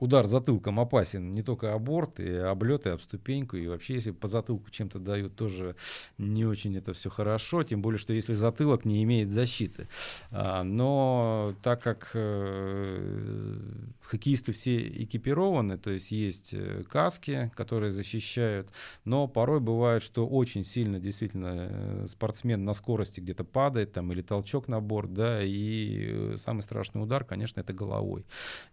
удар затылком опасен не только аборт, и облеты, об ступеньку, и вообще, если по затылку чем-то дают, тоже не очень это все хорошо, тем более, что если затылок не имеет защиты. А, но так как э, хоккеисты все экипированы, то есть есть э, каски, которые защищают, но порой бывает, что очень сильно действительно э, спортсмен на скорости где-то падает, там, или толчок на борт, да, и самый страшный удар, конечно, это головой.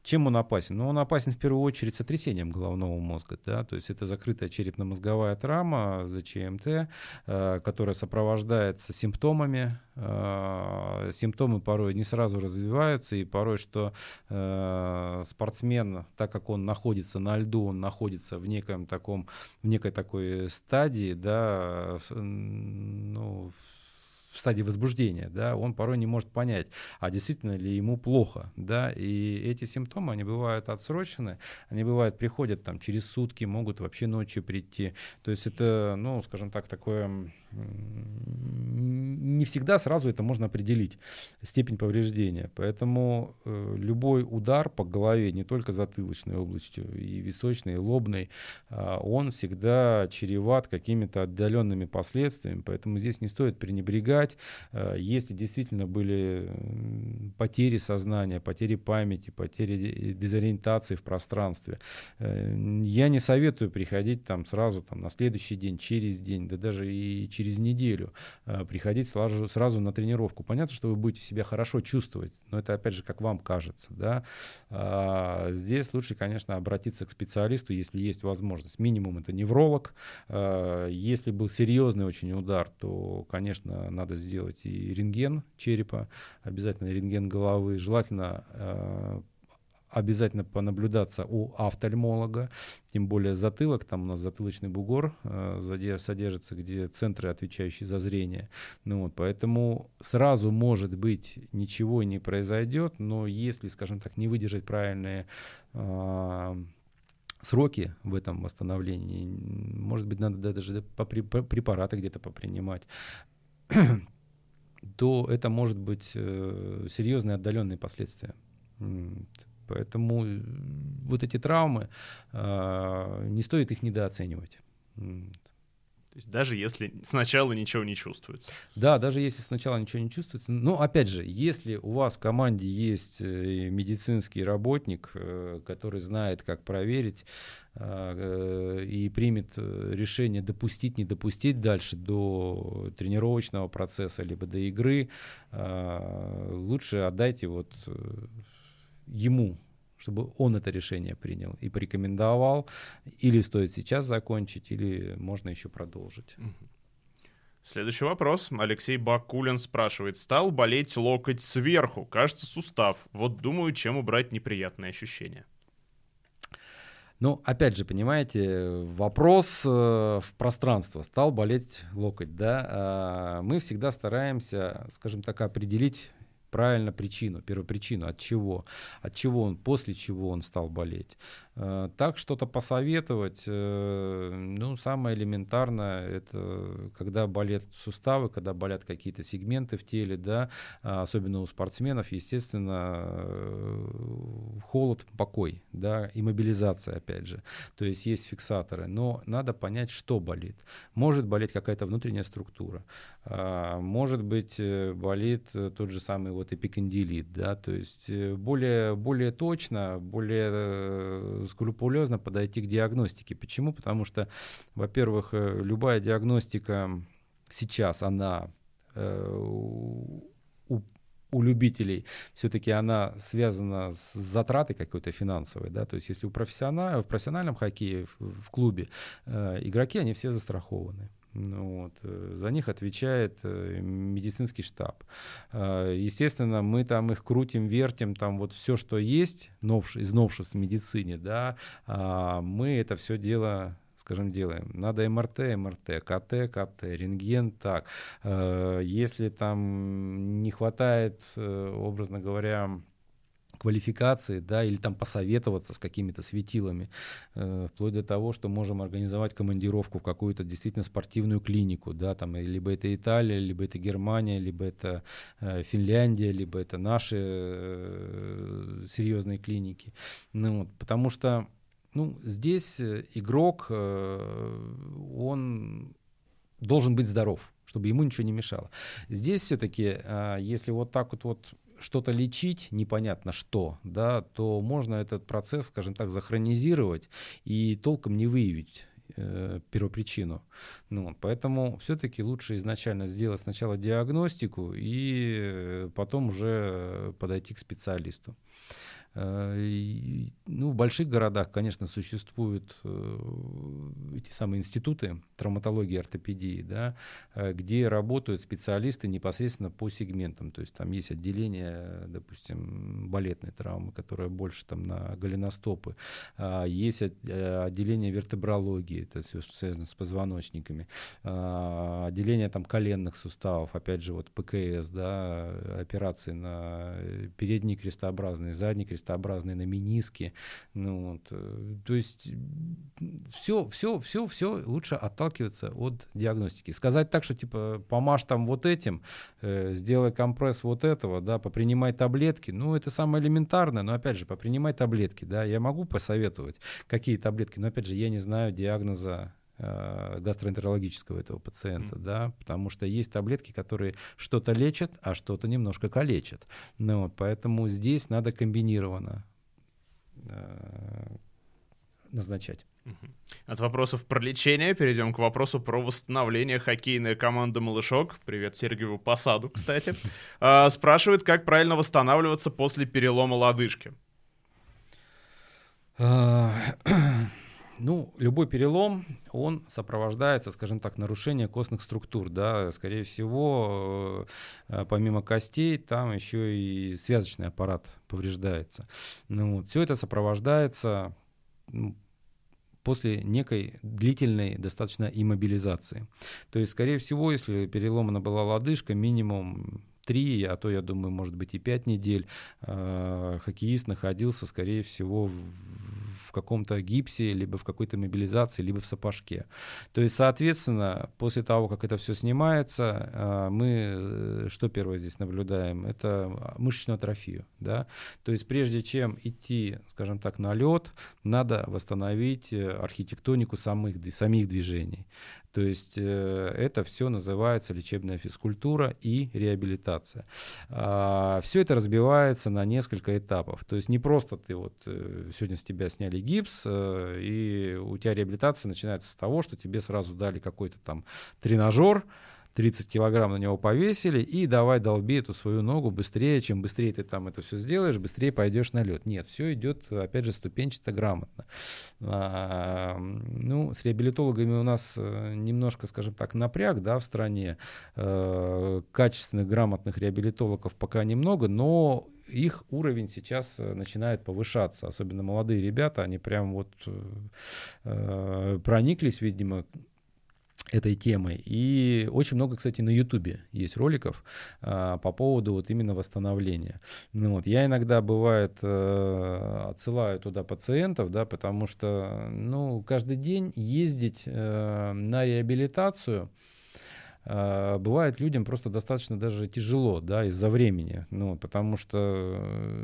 Чем он опасен? Ну, он опасен в первую очередь сотрясением головного мозга, да, то есть это закрытая черепно-мозговая травма, ЗЧМТ, э, которая сопровождается симптомами, э, симптомы порой не сразу развиваются, и порой, что э, спортсмен, так как он находится на льду, он находится в неком таком, в некой такой стадии, да, ну, в стадии возбуждения, да, он порой не может понять, а действительно ли ему плохо, да, и эти симптомы, они бывают отсрочены, они бывают, приходят там через сутки, могут вообще ночью прийти, то есть это, ну, скажем так, такое не всегда сразу это можно определить, степень повреждения. Поэтому э, любой удар по голове, не только затылочной областью, и височной, и лобной, э, он всегда чреват какими-то отдаленными последствиями. Поэтому здесь не стоит пренебрегать. Э, если действительно были потери сознания, потери памяти, потери дезориентации в пространстве, э, я не советую приходить там сразу там, на следующий день, через день, да даже и через неделю э, приходить сразу, сразу на тренировку. Понятно, что вы будете себя хорошо чувствовать, но это опять же как вам кажется. Да? А, здесь лучше, конечно, обратиться к специалисту, если есть возможность. Минимум это невролог. Если был серьезный очень удар, то, конечно, надо сделать и рентген черепа, обязательно рентген головы. Желательно э, обязательно понаблюдаться у офтальмолога, тем более затылок, там у нас затылочный бугор э, содержится, где центры, отвечающие за зрение. Ну вот, поэтому сразу, может быть, ничего не произойдет, но если, скажем так, не выдержать правильные э, сроки в этом восстановлении, может быть, надо даже препараты где-то попринимать, то это может быть э, серьезные отдаленные последствия. Поэтому э, вот эти травмы, э, не стоит их недооценивать. То есть даже если сначала ничего не чувствуется. Да, даже если сначала ничего не чувствуется. Но опять же, если у вас в команде есть э, медицинский работник, э, который знает, как проверить и примет решение допустить, не допустить дальше до тренировочного процесса, либо до игры, лучше отдайте вот ему, чтобы он это решение принял и порекомендовал, или стоит сейчас закончить, или можно еще продолжить. Следующий вопрос. Алексей Бакулин спрашивает. Стал болеть локоть сверху, кажется, сустав. Вот думаю, чем убрать неприятные ощущения. Ну, опять же, понимаете, вопрос э, в пространство. Стал болеть локоть, да? Э, мы всегда стараемся, скажем так, определить правильно причину, первопричину, от чего, от чего он, после чего он стал болеть. Э, так что-то посоветовать, э, ну, самое элементарное, это когда болят суставы, когда болят какие-то сегменты в теле, да, особенно у спортсменов, естественно, э, холод, покой, да, и мобилизация, опять же. То есть есть фиксаторы, но надо понять, что болит. Может болеть какая-то внутренняя структура, а, может быть болит тот же самый вот эпикондилит, да, то есть более, более точно, более скрупулезно подойти к диагностике. Почему? Потому что, во-первых, э, любая диагностика сейчас, она э, у, у любителей все-таки она связана с затратой какой-то финансовой, да, то есть если у профессионала, в профессиональном хоккее в, в клубе э, игроки, они все застрахованы. Ну, вот. Э, за них отвечает э, медицинский штаб. Э, естественно, мы там их крутим, вертим, там вот все, что есть новш, из новшеств в медицине, да, а мы это все дело скажем, делаем. Надо МРТ, МРТ, КТ, КТ, рентген, так. Если там не хватает, образно говоря, квалификации, да, или там посоветоваться с какими-то светилами, э, вплоть до того, что можем организовать командировку в какую-то действительно спортивную клинику, да, там, либо это Италия, либо это Германия, либо это э, Финляндия, либо это наши э, серьезные клиники. Ну, вот, потому что ну, здесь э, игрок, э, он должен быть здоров чтобы ему ничего не мешало. Здесь все-таки, э, если вот так вот, вот что-то лечить, непонятно что, да, то можно этот процесс, скажем так, захронизировать и толком не выявить э, первопричину. Ну, поэтому все-таки лучше изначально сделать сначала диагностику и э, потом уже подойти к специалисту. Э, ну, в больших городах, конечно, существуют э, эти самые институты травматологии ортопедии, да, э, где работают специалисты непосредственно по сегментам. То есть там есть отделение, допустим, балетной травмы, которая больше там на голеностопы. А есть отделение вертебрологии, это все связано с позвоночниками. А, отделение там коленных суставов, опять же, вот ПКС, да, операции на передние крестообразные, задние крестообразные крестообразные на мениске. Ну, вот. Э, то есть все, все, все, все лучше отталкиваться от диагностики. Сказать так, что типа помажь там вот этим, э, сделай компресс вот этого, да, попринимай таблетки, ну это самое элементарное, но опять же, попринимай таблетки, да, я могу посоветовать, какие таблетки, но опять же, я не знаю диагноза гастроэнтерологического этого пациента, mm. да, потому что есть таблетки, которые что-то лечат, а что-то немножко калечат. Ну, вот, поэтому здесь надо комбинированно э, назначать. От вопросов про лечение перейдем к вопросу про восстановление хоккейной команды «Малышок». Привет Сергееву Посаду, кстати. А, спрашивает, как правильно восстанавливаться после перелома лодыжки. Ну, любой перелом, он сопровождается, скажем так, нарушением костных структур, да, скорее всего, э, помимо костей, там еще и связочный аппарат повреждается. Ну, вот, все это сопровождается ну, после некой длительной достаточно иммобилизации. То есть, скорее всего, если переломана была лодыжка, минимум три, а то, я думаю, может быть и пять недель э, хоккеист находился, скорее всего, в, в каком-то гипсе, либо в какой-то мобилизации, либо в сапожке. То есть, соответственно, после того, как это все снимается, э, мы э, что первое здесь наблюдаем? Это мышечную атрофию. Да? То есть, прежде чем идти, скажем так, на лед, надо восстановить э, архитектонику самих, самих движений. То есть э, это все называется лечебная физкультура и реабилитация. А, все это разбивается на несколько этапов. То есть не просто ты вот э, сегодня с тебя сняли гипс, э, и у тебя реабилитация начинается с того, что тебе сразу дали какой-то там тренажер, 30 килограмм на него повесили, и давай долби эту свою ногу быстрее, чем быстрее ты там это все сделаешь, быстрее пойдешь на лед. Нет, все идет, опять же, ступенчато, грамотно. А, ну, с реабилитологами у нас э, немножко, скажем так, напряг, да, в стране. А, качественных, грамотных реабилитологов пока немного, но их уровень сейчас э, начинает повышаться, особенно молодые ребята, они прям вот э, прониклись, видимо, этой темой. И очень много, кстати, на Ютубе есть роликов а, по поводу вот именно восстановления. Ну, вот, я иногда, бывает, а, отсылаю туда пациентов, да, потому что, ну, каждый день ездить а, на реабилитацию, бывает людям просто достаточно даже тяжело, да, из-за времени, ну, потому что,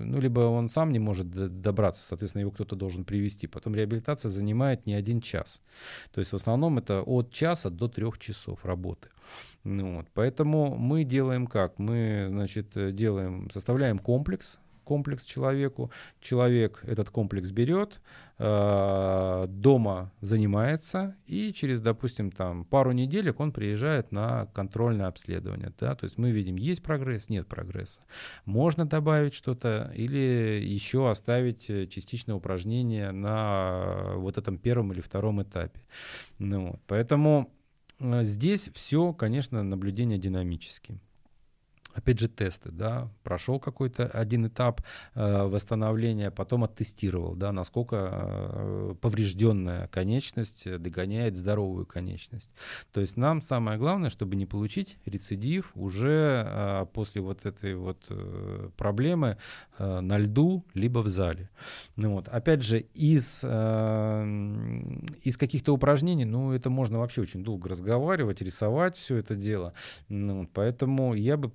ну, либо он сам не может добраться, соответственно, его кто-то должен привести. Потом реабилитация занимает не один час. То есть в основном это от часа до трех часов работы. Ну, вот. Поэтому мы делаем как? Мы, значит, делаем, составляем комплекс, комплекс человеку. Человек этот комплекс берет, э, дома занимается, и через, допустим, там пару неделек он приезжает на контрольное обследование. Да? То есть мы видим, есть прогресс, нет прогресса. Можно добавить что-то или еще оставить э, частичное упражнение на вот этом первом или втором этапе. Ну, вот. Поэтому э, здесь все, конечно, наблюдение динамические опять же, тесты, да, прошел какой-то один этап э, восстановления, потом оттестировал, да, насколько э, поврежденная конечность догоняет здоровую конечность. То есть нам самое главное, чтобы не получить рецидив уже э, после вот этой вот э, проблемы э, на льду, либо в зале. Ну, вот. Опять же, из, э, из каких-то упражнений, ну, это можно вообще очень долго разговаривать, рисовать все это дело. Ну, поэтому я бы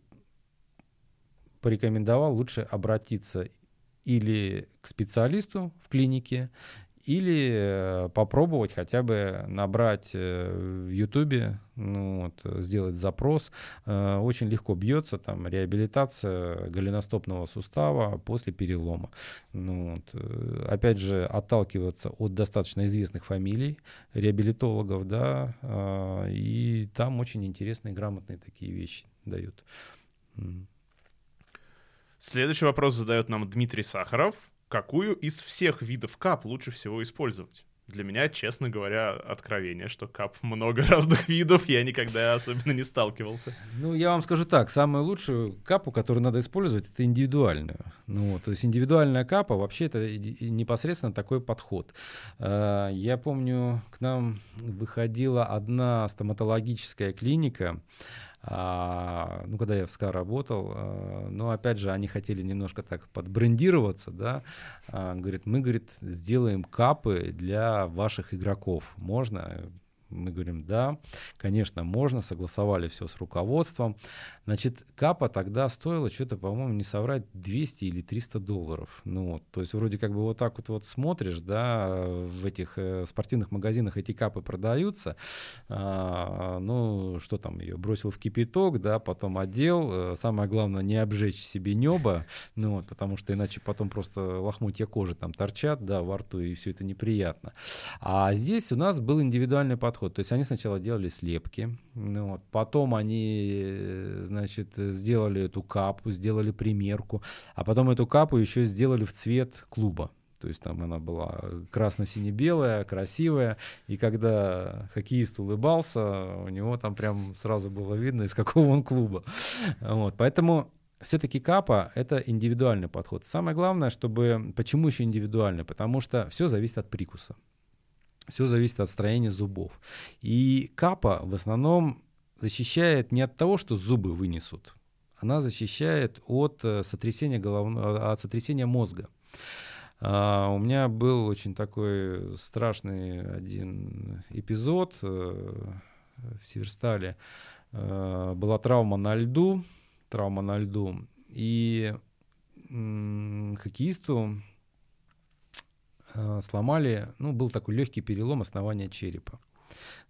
порекомендовал лучше обратиться или к специалисту в клинике, или э, попробовать хотя бы набрать э, в Ютубе, ну, вот, сделать запрос. Э, очень легко бьется там реабилитация голеностопного сустава после перелома. Ну, вот. Опять же, отталкиваться от достаточно известных фамилий реабилитологов, да, и там очень интересные, грамотные такие вещи дают. Следующий вопрос задает нам Дмитрий Сахаров. Какую из всех видов кап лучше всего использовать? Для меня, честно говоря, откровение, что кап много разных видов, я никогда особенно не сталкивался. Ну, я вам скажу так, самую лучшую капу, которую надо использовать, это индивидуальную. Ну, то есть индивидуальная капа, вообще это непосредственно такой подход. А, я помню, к нам выходила одна стоматологическая клиника, а, ну, когда я в СКА работал, а, но опять же, они хотели немножко так подбрендироваться, да, а, говорит, мы, говорит, сделаем капы для ваших игроков, можно? Мы говорим, да, конечно, можно, согласовали все с руководством. Значит, капа тогда стоила что-то, по-моему, не соврать, 200 или 300 долларов. Ну вот, то есть вроде как бы вот так вот, вот смотришь, да, в этих э, спортивных магазинах эти капы продаются. А, ну, что там, ее бросил в кипяток, да, потом одел. Э, самое главное, не обжечь себе небо, ну вот, потому что иначе потом просто лохмотья кожи там торчат, да, во рту, и все это неприятно. А здесь у нас был индивидуальный подход подход. То есть они сначала делали слепки, ну, вот, потом они, э, значит, сделали эту капу, сделали примерку, а потом эту капу еще сделали в цвет клуба. То есть там она была красно-сине-белая, красивая. И когда хоккеист улыбался, у него там прям сразу было видно, из какого он клуба. Вот. Поэтому все-таки капа — это индивидуальный подход. Самое главное, чтобы... Почему еще индивидуальный? Потому что все зависит от прикуса. Все зависит от строения зубов. И капа в основном защищает не от того, что зубы вынесут. Она защищает от э, сотрясения, головного, от сотрясения мозга. Uh, у меня был очень такой страшный один эпизод uh, в Северстале. Uh, была травма на льду, травма на льду, и хоккеисту Э, сломали, ну, был такой легкий перелом основания черепа.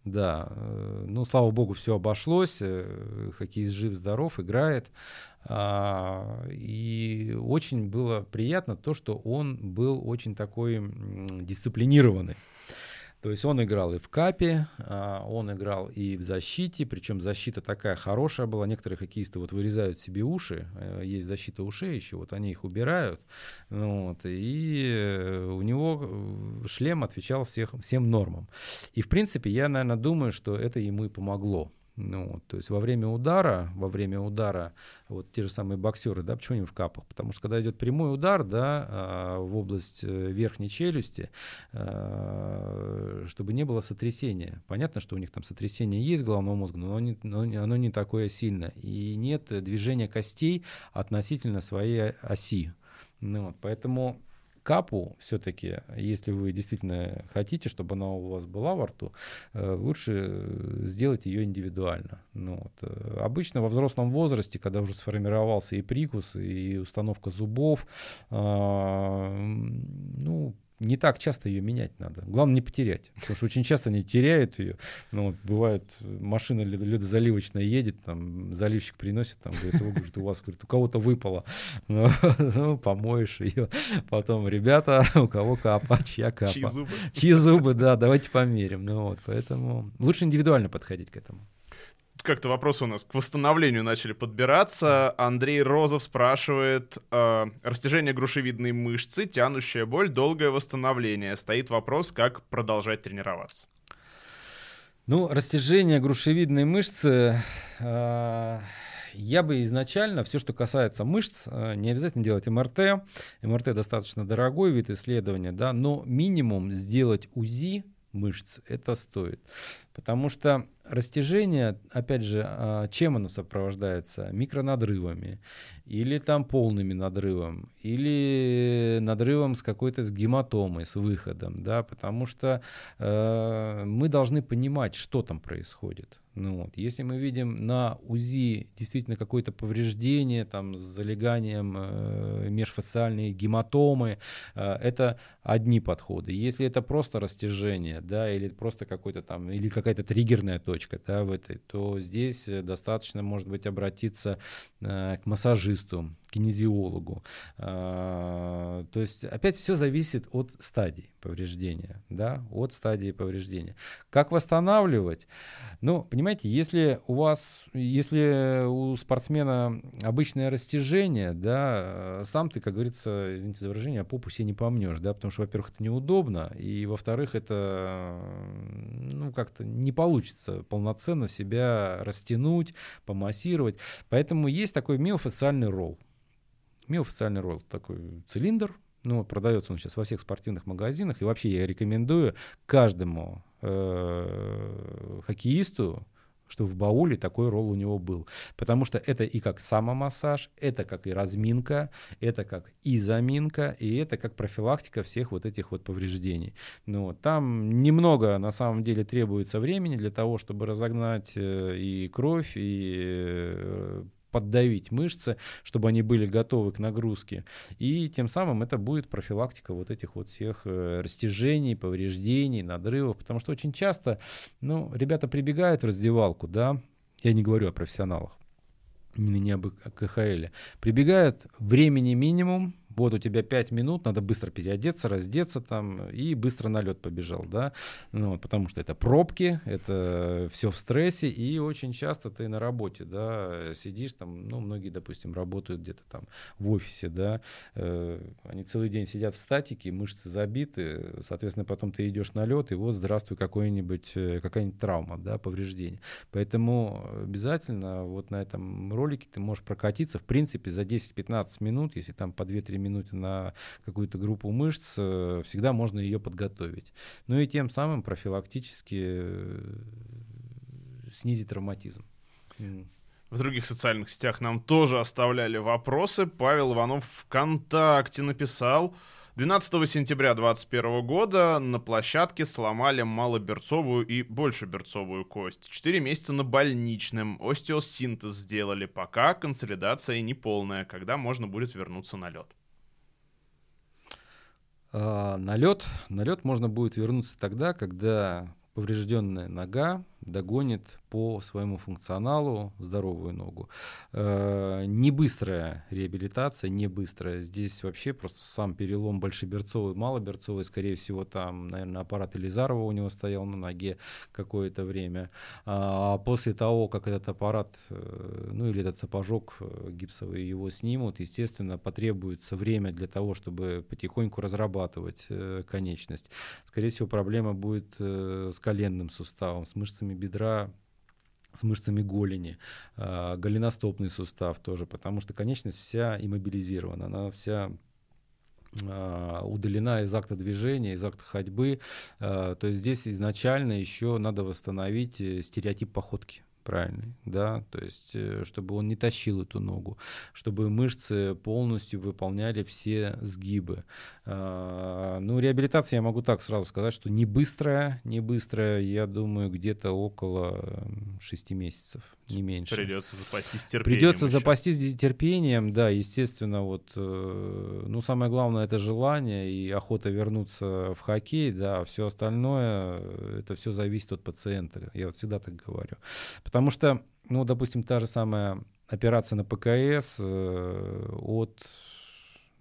Да, э, ну, слава богу, все обошлось, э, хоккеист жив-здоров, играет. А, и очень было приятно то, что он был очень такой дисциплинированный. То есть он играл и в капе, а, он играл и в защите, причем защита такая хорошая была. Некоторые хоккеисты вот вырезают себе уши, э, есть защита ушей еще, вот они их убирают, ну вот, и э, у него э, шлем отвечал всех, всем нормам. И в принципе я, наверное, думаю, что это ему и помогло. Ну, то есть во время удара, во время удара, вот те же самые боксеры, да, почему они в капах? Потому что когда идет прямой удар, да, а, в область э, верхней челюсти, а, чтобы не было сотрясения. Понятно, что у них там сотрясение есть головного мозга, но оно не, но оно не такое сильное. И нет движения костей относительно своей оси. Ну, вот, поэтому капу все-таки, если вы действительно хотите, чтобы она у вас была во рту, э, лучше сделать ее индивидуально. Ну, вот. Э, обычно во взрослом возрасте, когда уже сформировался и прикус, и установка зубов, а, ну, не так часто ее менять надо. Главное не потерять, потому что очень часто они теряют ее. Ну, вот бывает, машина ледозаливочная едет, там заливщик приносит, там говорит, о, говорит, у вас говорит, у кого-то выпало, ну, ну, помоешь ее. Потом, ребята, у кого капа, чья капа. Чьи зубы. Чьи зубы, да, давайте померим. Ну вот, поэтому лучше индивидуально подходить к этому как-то вопросы у нас к восстановлению начали подбираться. Андрей Розов спрашивает, э, растяжение грушевидной мышцы, тянущая боль, долгое восстановление. Стоит вопрос, как продолжать тренироваться. Ну, растяжение грушевидной мышцы, э, я бы изначально, все, что касается мышц, э, не обязательно делать МРТ. МРТ достаточно дорогой вид исследования, да, но минимум сделать УЗИ мышц это стоит. Потому что растяжение, опять же, а, чем оно сопровождается? Микронадрывами, или там полными надрывом, или надрывом с какой-то с гематомой, с выходом, да, потому что э, мы должны понимать, что там происходит. Ну, вот. Если мы видим на УЗИ действительно какое-то повреждение там, с залеганием э, межфасциальной гематомы, э, это одни подходы. Если это просто растяжение, да, или просто какой-то там, или какая-то триггерная точка да, в этой, то здесь достаточно, может быть, обратиться э, к массажисту, кинезиологу. А, то есть опять все зависит от стадии повреждения, да, от стадии повреждения. Как восстанавливать? Ну, понимаете, если у вас, если у спортсмена обычное растяжение, да, сам ты, как говорится, извините за выражение, попу себе не помнешь, да, потому что, во-первых, это неудобно, и, во-вторых, это, ну, как-то не получится полноценно себя растянуть, помассировать. Поэтому есть такой миофасциальный ролл. Миофасциальный ролл такой цилиндр, ну, продается он сейчас во всех спортивных магазинах. И вообще я рекомендую каждому э, хоккеисту, чтобы в бауле такой ролл у него был. Потому что это и как самомассаж, это как и разминка, это как и заминка, и это как профилактика всех вот этих вот повреждений. Ну, там немного на самом деле требуется времени для того, чтобы разогнать э, и кровь, и э, поддавить мышцы, чтобы они были готовы к нагрузке. И тем самым это будет профилактика вот этих вот всех э, растяжений, повреждений, надрывов. Потому что очень часто, ну, ребята прибегают в раздевалку, да, я не говорю о профессионалах, не, не об КХЛ, прибегают, времени минимум, вот у тебя 5 минут, надо быстро переодеться, раздеться там и быстро на лед побежал, да, ну, потому что это пробки, это все в стрессе, и очень часто ты на работе, да, сидишь там, ну, многие, допустим, работают где-то там в офисе, да, э, они целый день сидят в статике, мышцы забиты, соответственно, потом ты идешь на лед, и вот здравствуй какой-нибудь, э, какая-нибудь травма, да, повреждение. Поэтому обязательно вот на этом ролике ты можешь прокатиться, в принципе, за 10-15 минут, если там по 2-3 минуты на какую-то группу мышц, э, всегда можно ее подготовить. Ну и тем самым профилактически э, снизить травматизм. В других социальных сетях нам тоже оставляли вопросы. Павел Иванов ВКонтакте написал... 12 сентября 2021 года на площадке сломали малоберцовую и большеберцовую кость. Четыре месяца на больничном. Остеосинтез сделали, пока консолидация неполная, когда можно будет вернуться на лед. А, на лед, на лед можно будет вернуться тогда, когда поврежденная нога догонит по своему функционалу здоровую ногу. Э, не быстрая реабилитация, не быстрая. Здесь вообще просто сам перелом большеберцовый, малоберцовый, скорее всего, там, наверное, аппарат Элизарова у него стоял на ноге какое-то время. А после того, как этот аппарат, э, ну или этот сапожок э, гипсовый его снимут, естественно, потребуется время для того, чтобы потихоньку разрабатывать конечность. Скорее всего, проблема будет с коленным суставом, с мышцами бедра, с мышцами голени, э, голеностопный сустав тоже, потому что конечность вся иммобилизирована, она вся э, удалена из акта движения, из акта ходьбы. Э, то есть здесь изначально еще надо восстановить э, стереотип походки правильный, да, то есть э, чтобы он не тащил эту ногу, чтобы мышцы полностью выполняли все сгибы. А, ну, реабилитация, я могу так сразу сказать, что не быстрая, не быстрая, я думаю, где-то около 6 месяцев, не меньше. Придется запастись терпением. Придется еще. запастись терпением, да, естественно, вот, э, ну, самое главное, это желание и охота вернуться в хоккей, да, а все остальное, э, это все зависит от пациента, я вот всегда так говорю. Потому что, ну, допустим, та же самая операция на ПКС э, от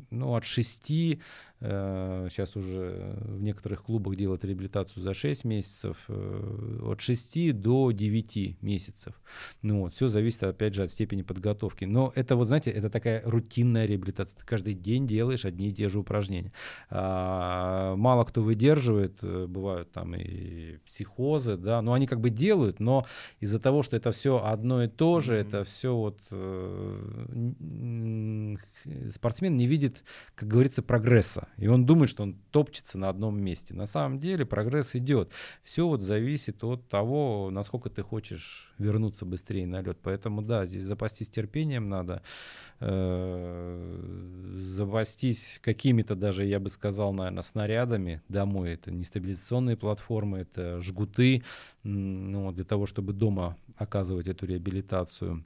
ну, от 6 Сейчас э, уже в некоторых клубах делают реабилитацию за 6 месяцев, э, от 6 до 9 месяцев. Ну вот, все зависит, опять же, от степени подготовки. Но это вот, знаете, это такая рутинная реабилитация. Ты каждый день делаешь одни и те же упражнения. А, мало кто выдерживает, э, бывают там и психозы, да, но они как бы делают, но из-за того, что это все одно и то же, mm-hmm. это все вот спортсмен не видит, как говорится, прогресса. И он думает, что он топчется на одном месте. На самом деле прогресс идет. Все вот зависит от того, насколько ты хочешь вернуться быстрее на лед. Поэтому да, здесь запастись терпением надо, э, запастись какими-то даже, я бы сказал, наверное, снарядами домой. Это нестабилизационные платформы, это жгуты, ну, для того, чтобы дома оказывать эту реабилитацию.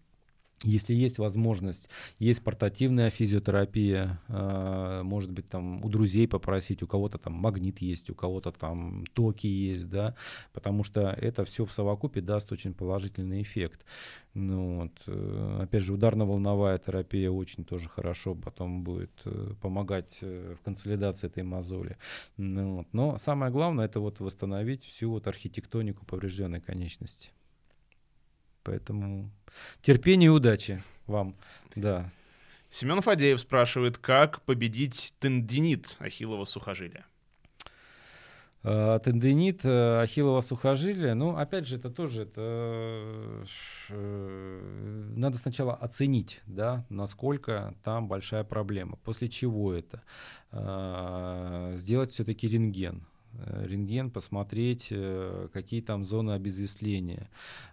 Если есть возможность, есть портативная физиотерапия, э, может быть, там у друзей попросить, у кого-то там магнит есть, у кого-то там токи есть, да, потому что это все в совокупе даст очень положительный эффект. Ну, вот. Э, опять же, ударно-волновая терапия очень тоже хорошо потом будет э, помогать в консолидации этой мозоли. Ну, вот. Но самое главное это вот восстановить всю вот архитектонику поврежденной конечности. Поэтому терпения и удачи вам. Да. Семен Фадеев спрашивает, как победить тендинит ахиллова сухожилия? А, тендинит э, ахиллова сухожилия, ну, опять же, это тоже, это э, надо сначала оценить, да, насколько там большая проблема. После чего это? А, сделать все-таки рентген, рентген, посмотреть, э, какие там зоны обезвесления,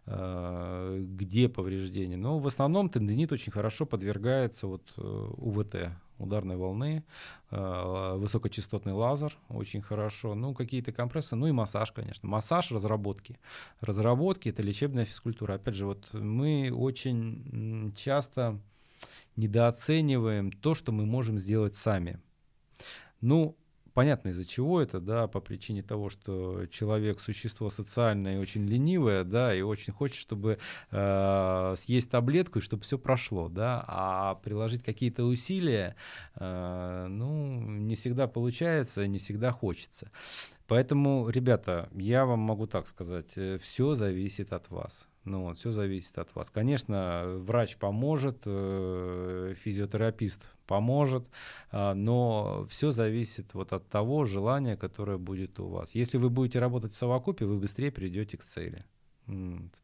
э, где повреждения. Но в основном тендинит очень хорошо подвергается вот УВТ, ударной волны, высокочастотный лазер очень хорошо, ну какие-то компрессы, ну и массаж, конечно. Массаж, разработки. Разработки — это лечебная физкультура. Опять же, вот мы очень часто недооцениваем то, что мы можем сделать сами. Ну, понятно из-за чего это, да, по причине того, что человек существо социальное и очень ленивое, да, и очень хочет, чтобы э, съесть таблетку и чтобы все прошло, да, а приложить какие-то усилия, э, ну, не всегда получается, не всегда хочется. Поэтому, ребята, я вам могу так сказать, э, все зависит от вас. Ну вот, все зависит от вас. Конечно, врач поможет, э, физиотерапист поможет, а, но все зависит вот от того желания, которое будет у вас. Если вы будете работать в совокупе, вы быстрее придете к цели.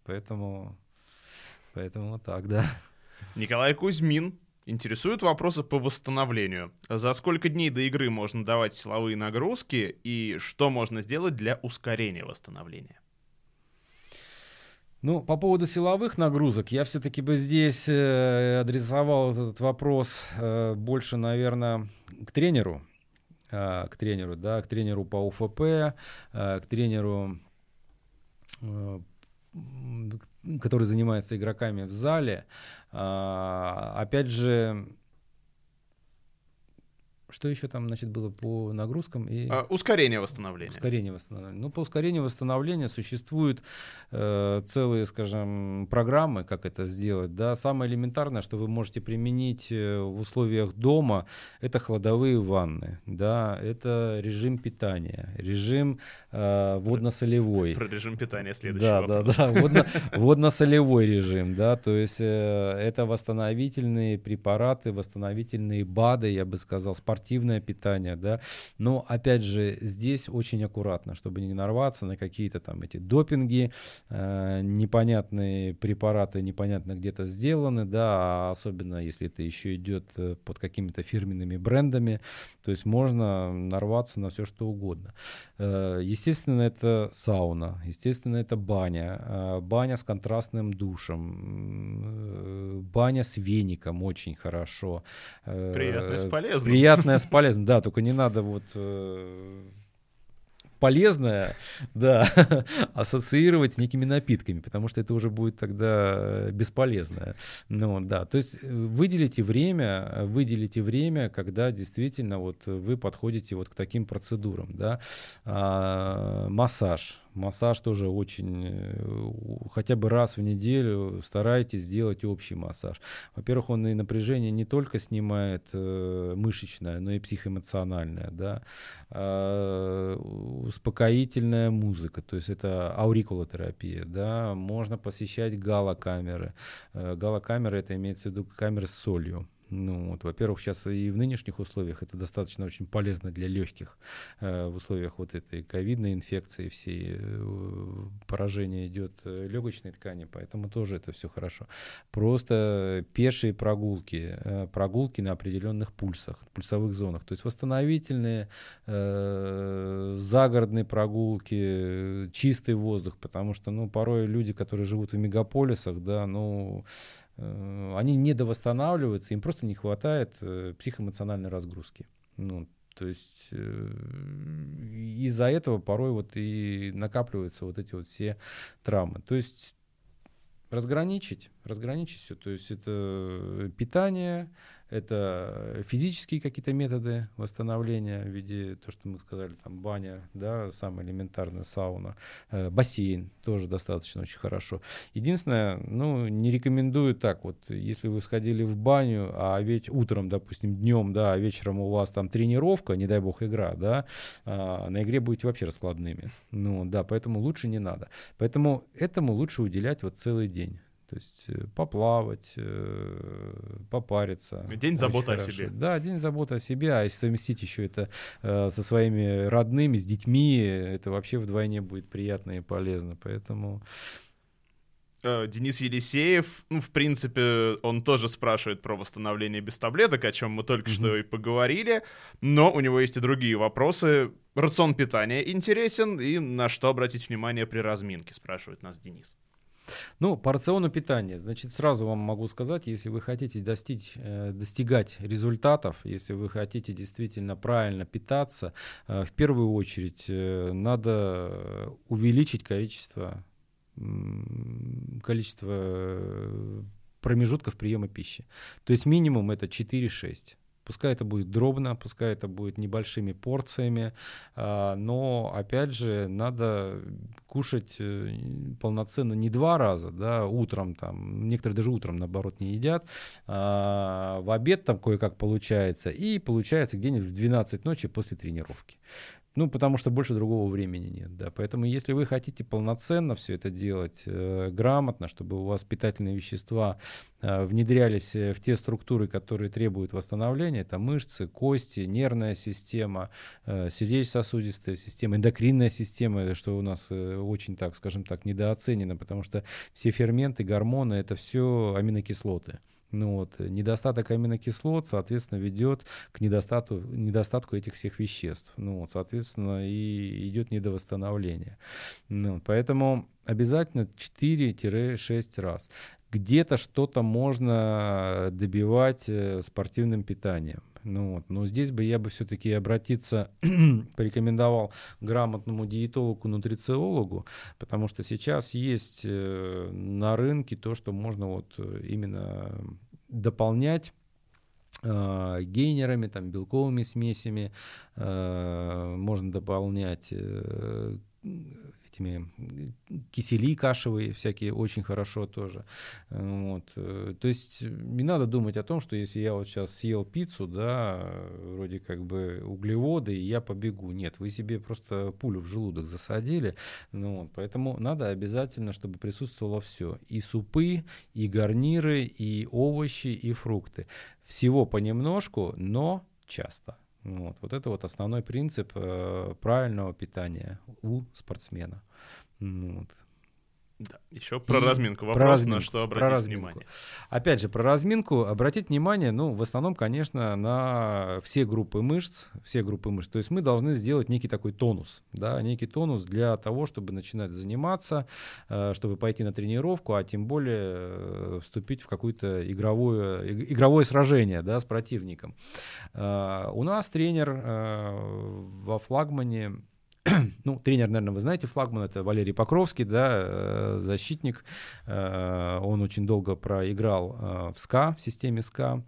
Поэтому, поэтому вот так, да. Николай Кузьмин интересуют вопросы по восстановлению. За сколько дней до игры можно давать силовые нагрузки и что можно сделать для ускорения восстановления? Ну, по поводу силовых нагрузок, я все-таки бы здесь э, адресовал этот вопрос э, больше, наверное, к тренеру, э, к тренеру, да, к тренеру по УФП, к тренеру, который занимается игроками в зале. Э, опять же, что еще там, значит, было по нагрузкам? И... А, ускорение восстановления. Ускорение восстановления. Ну, по ускорению восстановления существуют э, целые, скажем, программы, как это сделать. Да? Самое элементарное, что вы можете применить э, в условиях дома, это хладовые ванны. Да? Это режим питания, режим э, водно-солевой. Про режим питания следующий да, вопрос. Да, да, Водно, водно-солевой режим. Да? То есть э, это восстановительные препараты, восстановительные БАДы, я бы сказал, спортивные спортивное питание, да. Но опять же здесь очень аккуратно, чтобы не нарваться на какие-то там эти допинги, э, непонятные препараты, непонятно где-то сделаны, да, а особенно если это еще идет э, под какими-то фирменными брендами, то есть можно нарваться на все что угодно. Э, естественно, это сауна, естественно, это баня, э, баня с контрастным душем, э, баня с веником очень хорошо. Приятно и с приятное с полезным, да, только не надо вот э, полезное, да, ассоциировать с некими напитками, потому что это уже будет тогда бесполезное. Ну, да, то есть э, выделите время, выделите время, когда действительно вот вы подходите вот к таким процедурам, да, а, массаж, Массаж тоже очень, э, хотя бы раз в неделю старайтесь сделать общий массаж. Во-первых, он и напряжение не только снимает э, мышечное, но и психоэмоциональное, да. А, успокоительная музыка, то есть это аурикулотерапия, да. Можно посещать галокамеры. Э, галокамеры это имеется в виду камеры с солью ну, вот, во-первых, сейчас и в нынешних условиях это достаточно очень полезно для легких. Э, в условиях вот этой ковидной инфекции всей э, поражение идет э, легочной ткани, поэтому тоже это все хорошо. Просто пешие прогулки, прогулки на определенных пульсах, пульсовых зонах, то есть восстановительные, загородные прогулки, чистый воздух, потому что, ну, порой люди, которые живут в мегаполисах, да, ну, они недовосстанавливаются, им просто не хватает э, психоэмоциональной разгрузки. Ну, то есть э, из-за этого порой вот и накапливаются вот эти вот все травмы. То есть разграничить, разграничить все. То есть это питание, это физические какие-то методы восстановления в виде, то, что мы сказали, там баня, да, самая элементарная сауна, э, бассейн тоже достаточно очень хорошо. Единственное, ну, не рекомендую так вот, если вы сходили в баню, а ведь утром, допустим, днем, да, а вечером у вас там тренировка, не дай бог игра, да, а, на игре будете вообще раскладными. Ну, да, поэтому лучше не надо. Поэтому этому лучше уделять вот целый день. То есть э, поплавать, э, попариться. День заботы о себе. Да, день заботы о себе, а если совместить еще это э, со своими родными, с детьми, это вообще вдвойне будет приятно и полезно. Поэтому... Денис Елисеев, ну, в принципе, он тоже спрашивает про восстановление без таблеток, о чем мы только mm-hmm. что и поговорили, но у него есть и другие вопросы. Рацион питания интересен, и на что обратить внимание при разминке, спрашивает нас Денис. Ну, по рациону питания, значит, сразу вам могу сказать, если вы хотите достичь, э, достигать результатов, если вы хотите действительно правильно питаться, э, в первую очередь э, надо увеличить количество, количество промежутков приема пищи. То есть минимум это 4-6. Пускай это будет дробно, пускай это будет небольшими порциями, а, но опять же надо кушать э, полноценно не два раза, да, утром там, некоторые даже утром наоборот не едят, а в обед там кое-как получается, и получается где-нибудь в 12 ночи после тренировки. Ну, потому что больше другого времени нет, да. Поэтому, если вы хотите полноценно все это делать, э, грамотно, чтобы у вас питательные вещества э, внедрялись э, в те структуры, которые требуют восстановления, это мышцы, кости, нервная система, э, сердечно-сосудистая система, эндокринная система, что у нас э, очень, так скажем так, недооценено, потому что все ферменты, гормоны, это все аминокислоты. Ну вот, недостаток аминокислот, соответственно, ведет к недостатку, недостатку этих всех веществ. Ну вот, соответственно, и идет недовосстановление. Ну, поэтому обязательно 4-6 раз. Где-то что-то можно добивать э, спортивным питанием. Ну, вот. Но здесь бы я бы все-таки обратиться, порекомендовал грамотному диетологу, нутрициологу, потому что сейчас есть э, на рынке то, что можно вот э, именно дополнять э, гейнерами, там, белковыми смесями, э, можно дополнять этими кисели кашевые всякие очень хорошо тоже. Вот. То есть не надо думать о том, что если я вот сейчас съел пиццу, да, вроде как бы углеводы, и я побегу. Нет, вы себе просто пулю в желудок засадили. Ну, вот. Поэтому надо обязательно, чтобы присутствовало все. И супы, и гарниры, и овощи, и фрукты. Всего понемножку, но часто. Вот, вот это вот основной принцип э, правильного питания у спортсмена. Вот. Да, еще про и разминку. Вопрос, про разминку, на что обратить про внимание. Опять же, про разминку обратить внимание, ну, в основном, конечно, на все группы мышц, все группы мышц. То есть мы должны сделать некий такой тонус, да, некий тонус для того, чтобы начинать заниматься, э, чтобы пойти на тренировку, а тем более э, вступить в какое-то игровое, игровое сражение, да, с противником. Э, у нас тренер во флагмане ну, тренер, наверное, вы знаете, флагман, это Валерий Покровский, да, э, защитник. Э, он очень долго проиграл э, в СКА, в системе СКА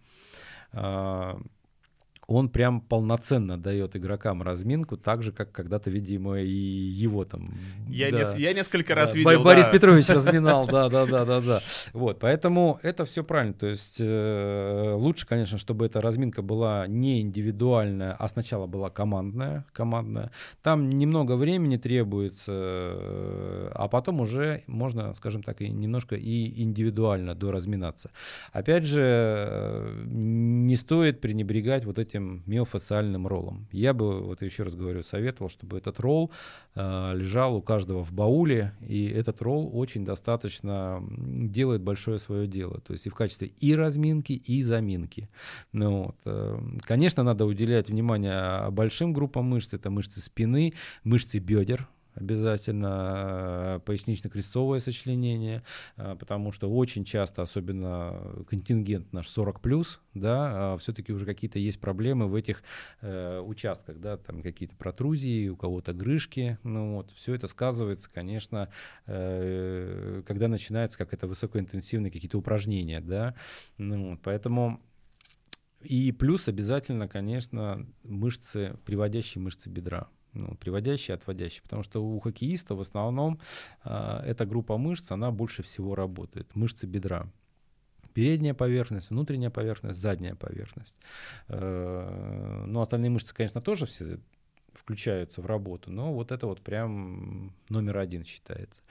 он прям полноценно дает игрокам разминку, так же, как когда-то, видимо, и его там... Я, да. не, я несколько раз да. видел, Борис да. Петрович разминал, да-да-да-да-да. Вот, поэтому это все правильно. То есть э, лучше, конечно, чтобы эта разминка была не индивидуальная, а сначала была командная, командная. Там немного времени требуется, а потом уже можно, скажем так, и немножко и индивидуально доразминаться. Опять же, э, не стоит пренебрегать вот этим этим миофасциальным роллом. Я бы, вот еще раз говорю, советовал, чтобы этот ролл э, лежал у каждого в бауле, и этот ролл очень достаточно делает большое свое дело. То есть и в качестве и разминки, и заминки. Ну, вот. Э, конечно, надо уделять внимание большим группам мышц, это мышцы спины, мышцы бедер, обязательно э, пояснично-крестцовое сочленение, э, потому что очень часто, особенно контингент наш 40 плюс, да, а все-таки уже какие-то есть проблемы в этих э, участках, да, там какие-то протрузии, у кого-то грыжки, ну вот, все это сказывается, конечно, когда начинается как это высокоинтенсивные какие-то упражнения, да, ну, вот, поэтому и плюс обязательно, конечно, мышцы, приводящие мышцы бедра ну, приводящие, отводящие, потому что у хоккеиста в основном э, эта группа мышц, она больше всего работает, мышцы бедра. Передняя поверхность, внутренняя поверхность, задняя поверхность. Э, ну, остальные мышцы, конечно, тоже все включаются в работу, но вот это вот прям номер один считается.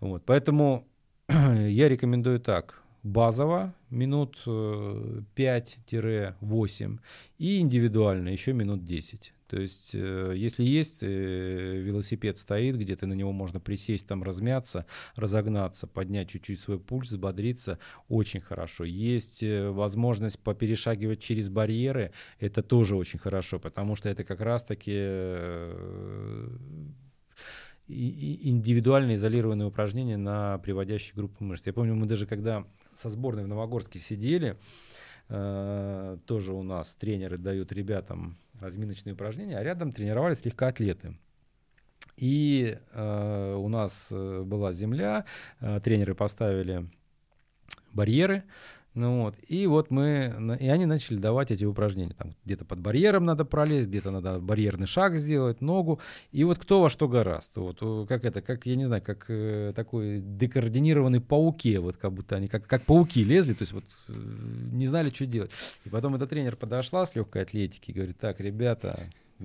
Вот, поэтому я рекомендую так. Базово минут 5-8 э, и индивидуально еще минут 10. То есть, э, если есть э, велосипед стоит, где-то на него можно присесть, там размяться, разогнаться, поднять чуть-чуть свой пульс, взбодриться, очень хорошо. Есть э, возможность поперешагивать через барьеры, это тоже очень хорошо, потому что это как раз-таки индивидуально изолированные упражнения на приводящие группы мышц. Я помню, мы даже когда со сборной в Новогорске сидели, э, тоже у нас тренеры дают ребятам разминочные упражнения, а рядом тренировались легкоатлеты. И э, у нас э, была земля, э, тренеры поставили барьеры, ну вот, и вот мы, и они начали давать эти упражнения. Там где-то под барьером надо пролезть, где-то надо барьерный шаг сделать, ногу. И вот кто во что гораст. Вот как это, как, я не знаю, как э, такой декоординированный пауке, вот как будто они как, как пауки лезли, то есть вот э, не знали, что делать. И потом эта тренер подошла с легкой атлетики и говорит, так, ребята,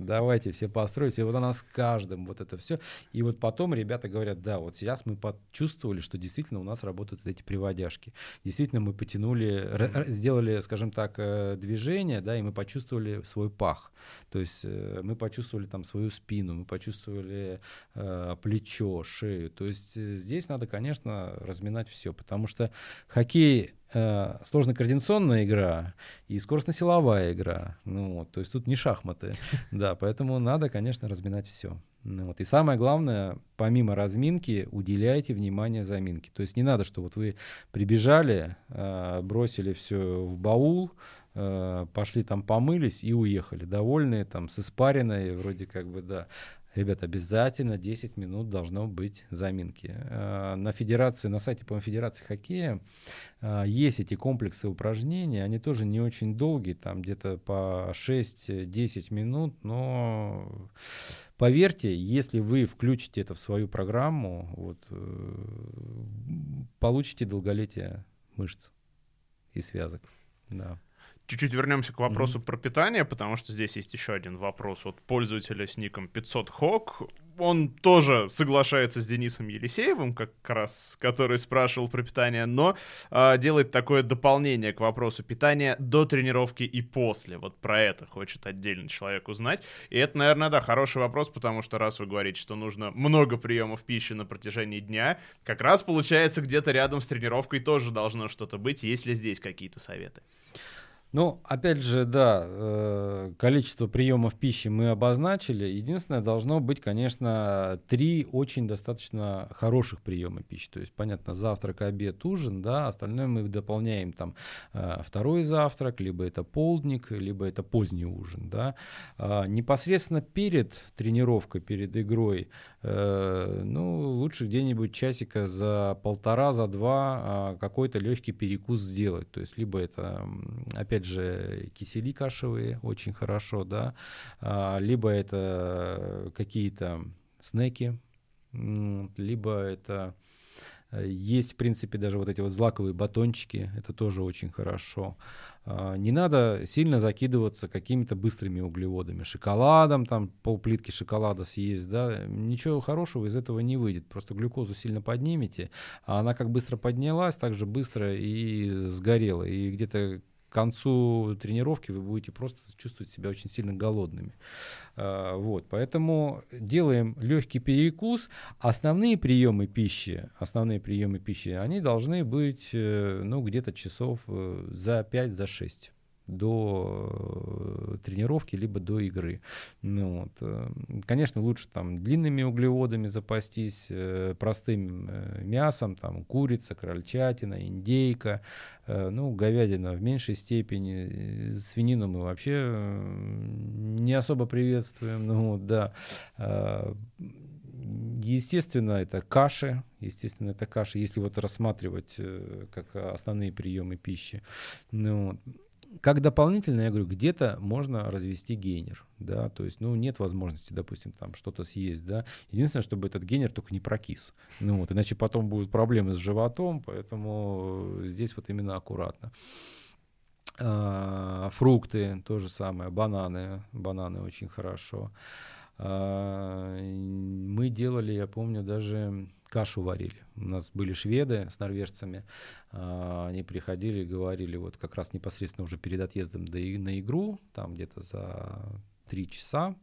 давайте все построить. И вот она с каждым вот это все. И вот потом ребята говорят, да, вот сейчас мы почувствовали, что действительно у нас работают эти приводяшки. Действительно мы потянули, сделали, скажем так, э, движение, да, и мы почувствовали свой пах. То есть э, мы почувствовали там свою спину, мы почувствовали э, плечо, шею. То есть э, здесь надо, конечно, разминать все, потому что хоккей э, сложно-координационная игра и скоростно-силовая игра. Ну, вот, то есть тут не шахматы. Да, поэтому надо, конечно, разминать все. Ну, вот. И самое главное, помимо разминки, уделяйте внимание заминке. То есть не надо, что вот вы прибежали, э, бросили все в баул, э, пошли там помылись и уехали, довольные, там, с испариной, вроде как бы, да. Ребята, обязательно 10 минут должно быть заминки. Э, на федерации, на сайте, по Федерации хоккея э, есть эти комплексы упражнений, они тоже не очень долгие, там где-то по 6-10 минут, но поверьте, если вы включите это в свою программу, вот, э, получите долголетие мышц и связок. Да. Чуть-чуть вернемся к вопросу mm-hmm. про питание, потому что здесь есть еще один вопрос от пользователя с ником 500 хок. Он тоже соглашается с Денисом Елисеевым, как раз, который спрашивал про питание, но э, делает такое дополнение к вопросу питания до тренировки и после. Вот про это хочет отдельно человек узнать. И это, наверное, да, хороший вопрос, потому что раз вы говорите, что нужно много приемов пищи на протяжении дня, как раз получается где-то рядом с тренировкой тоже должно что-то быть. Есть ли здесь какие-то советы? Ну, опять же, да, э, количество приемов пищи мы обозначили. Единственное, должно быть, конечно, три очень достаточно хороших приема пищи. То есть, понятно, завтрак, обед, ужин, да, остальное мы дополняем там э, второй завтрак, либо это полдник, либо это поздний ужин, да. А непосредственно перед тренировкой, перед игрой Э, ну, лучше где-нибудь часика за полтора, за два а, какой-то легкий перекус сделать. То есть, либо это, опять же, кисели кашевые, очень хорошо, да, а, либо это какие-то снеки, либо это Э, есть, в принципе, даже вот эти вот злаковые батончики, это тоже очень хорошо. А, не надо сильно закидываться какими-то быстрыми углеводами. Шоколадом, там полплитки шоколада съесть, да, ничего хорошего из этого не выйдет. Просто глюкозу сильно поднимете, а она как быстро поднялась, так же быстро и сгорела. И где-то к концу тренировки вы будете просто чувствовать себя очень сильно голодными. А, вот, поэтому делаем легкий перекус. Основные приемы пищи, основные приемы пищи, они должны быть, э, ну, где-то часов э, за 5-6. За 6 до э, тренировки, либо до игры. Ну, вот. Э, конечно, лучше там длинными углеводами запастись, э, простым мясом, там курица, крольчатина, индейка, ну, говядина в меньшей степени, свинину мы вообще не особо приветствуем, ну, вот, да. Естественно, это каши, естественно, это каши, если вот рассматривать как основные приемы пищи. Ну, вот как дополнительно, я говорю, где-то можно развести гейнер, да, то есть, ну, нет возможности, допустим, там что-то съесть, да, единственное, чтобы этот гейнер только не прокис, ну, вот, иначе потом будут проблемы с животом, поэтому здесь вот именно аккуратно. А, фрукты, то же самое, бананы, бананы очень хорошо. А, мы делали, я помню, даже кашу варили. У нас были шведы с норвежцами, а, они приходили и говорили, вот как раз непосредственно уже перед отъездом до, на игру, там где-то за три часа,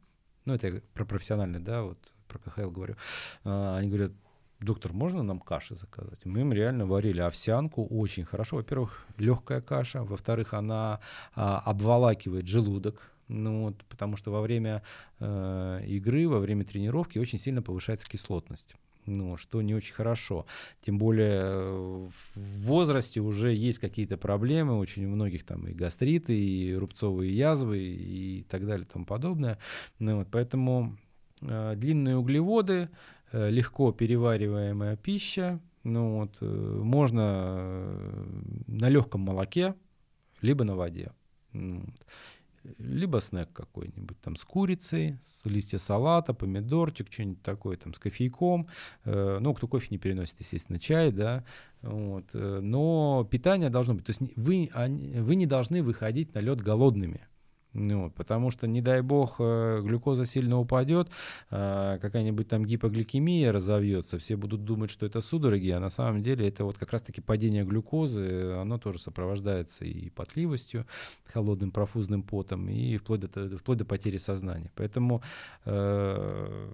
ну это про профессиональный, да, вот про КХЛ говорю, а, они говорят, доктор, можно нам каши заказать? Мы им реально варили овсянку, очень хорошо. Во-первых, легкая каша, во-вторых, она а, обволакивает желудок, ну, вот, потому что во время э, игры, во время тренировки очень сильно повышается кислотность ну, что не очень хорошо. Тем более э, в возрасте уже есть какие-то проблемы, очень у многих там и гастриты, и рубцовые язвы, и так далее, и тому подобное. Ну, вот, поэтому э, длинные углеводы, э, легко перевариваемая пища, ну, вот, э, можно э, на легком молоке, либо на воде. Ну, вот либо снэк какой-нибудь, там с курицей, с листья салата, помидорчик, что-нибудь такое, там с кофейком. Э, ну, кто кофе не переносит, естественно, чай, да. Вот. Э, но питание должно быть. То есть вы, вы не должны выходить на лед голодными. Ну, вот, потому что, не дай бог, э, глюкоза сильно упадет, э, какая-нибудь там гипогликемия разовьется, все будут думать, что это судороги, а на самом деле это вот как раз-таки падение глюкозы, оно тоже сопровождается и потливостью, холодным профузным потом, и вплоть до, вплоть до потери сознания. Поэтому э,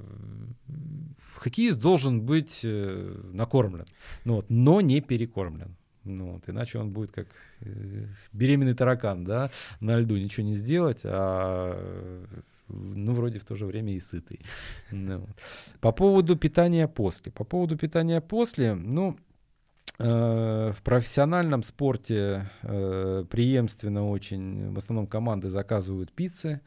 хоккеист должен быть э, накормлен, ну, вот, но не перекормлен. Ну, вот, иначе он будет как э, беременный таракан, да, на льду ничего не сделать, а ну, вроде в то же время и сытый. Ну, По поводу питания после. По поводу питания после, ну, Э, в профессиональном спорте э, преемственно очень, в основном команды заказывают пиццы,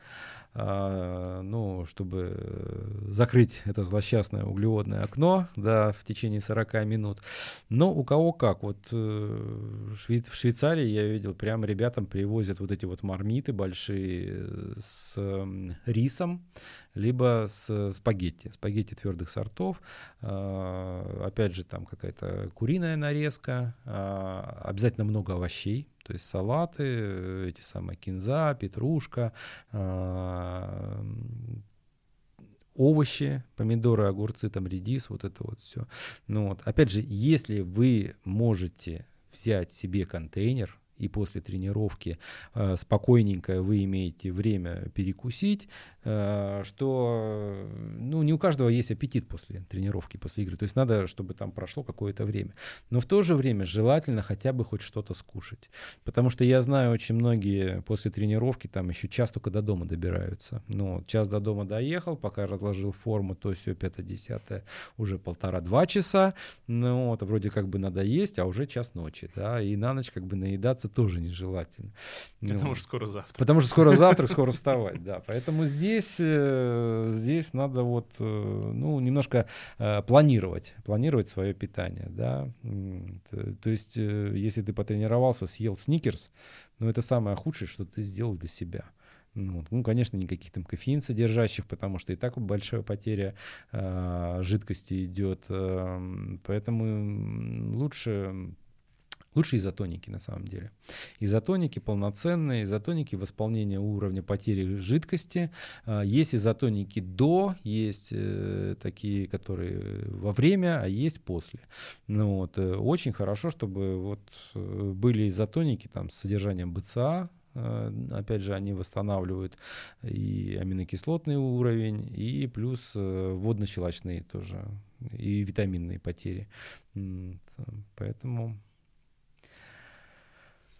ну, чтобы закрыть это злосчастное углеводное окно, да, в течение 40 минут. Но у кого как, вот в Швейцарии я видел, прям ребятам привозят вот эти вот мармиты большие с рисом, либо с спагетти, спагетти твердых сортов. А, опять же, там какая-то куриная нарезка, а, обязательно много овощей, то есть салаты, эти самые кинза, петрушка, а, овощи, помидоры, огурцы, там редис, вот это вот все. Ну вот, опять же, если вы можете взять себе контейнер, и после тренировки э, спокойненько вы имеете время перекусить, Э, что ну, не у каждого есть аппетит после тренировки, после игры. То есть надо, чтобы там прошло какое-то время. Но в то же время желательно хотя бы хоть что-то скушать. Потому что я знаю, очень многие после тренировки там еще час только до дома добираются. Ну, час до дома доехал, пока разложил форму, то все, пятое-десятое, уже полтора-два часа. Ну, вот, вроде как бы надо есть, а уже час ночи, да, и на ночь как бы наедаться тоже нежелательно. Потому ну, что скоро завтра. Потому что скоро завтра, скоро вставать, да. Поэтому здесь здесь, э, здесь надо вот, э, ну, немножко э, планировать, планировать свое питание, да. То есть, если ты потренировался, съел сникерс, ну, это самое худшее, что ты сделал для себя. Ну, ну, конечно, никаких там кофеин содержащих, потому что и так большая потеря э, жидкости идет. Э, поэтому лучше Лучше изотоники на самом деле. Изотоники полноценные, изотоники восполнения уровня потери жидкости. А, есть изотоники до, есть э, такие, которые во время, а есть после. Ну, вот, э, очень хорошо, чтобы вот э, были изотоники там, с содержанием БЦА, Опять же, они восстанавливают и аминокислотный уровень, и плюс водно-щелочные тоже, и витаминные потери. Поэтому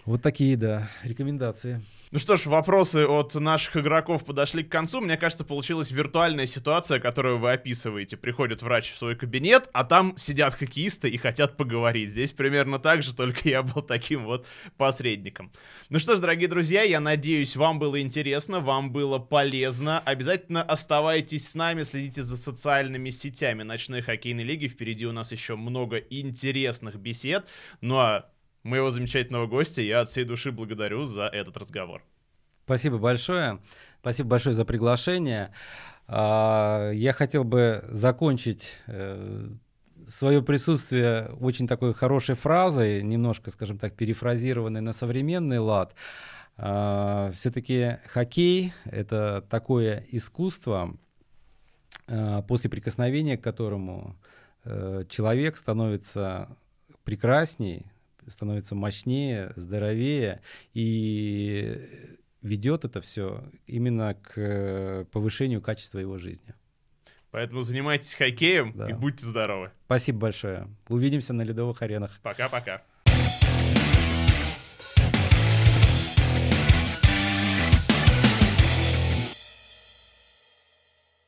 вот такие, да, рекомендации. Ну что ж, вопросы от наших игроков подошли к концу. Мне кажется, получилась виртуальная ситуация, которую вы описываете. Приходит врач в свой кабинет, а там сидят хоккеисты и хотят поговорить. Здесь примерно так же, только я был таким вот посредником. Ну что ж, дорогие друзья, я надеюсь, вам было интересно, вам было полезно. Обязательно оставайтесь с нами, следите за социальными сетями ночной хоккейной лиги. Впереди у нас еще много интересных бесед. Ну а моего замечательного гостя. Я от всей души благодарю за этот разговор. Спасибо большое. Спасибо большое за приглашение. А, я хотел бы закончить э, свое присутствие очень такой хорошей фразой, немножко, скажем так, перефразированной на современный лад. А, Все-таки хоккей — это такое искусство, а, после прикосновения к которому э, человек становится прекрасней, становится мощнее, здоровее и ведет это все именно к повышению качества его жизни. Поэтому занимайтесь хоккеем да. и будьте здоровы. Спасибо большое. Увидимся на ледовых аренах. Пока-пока.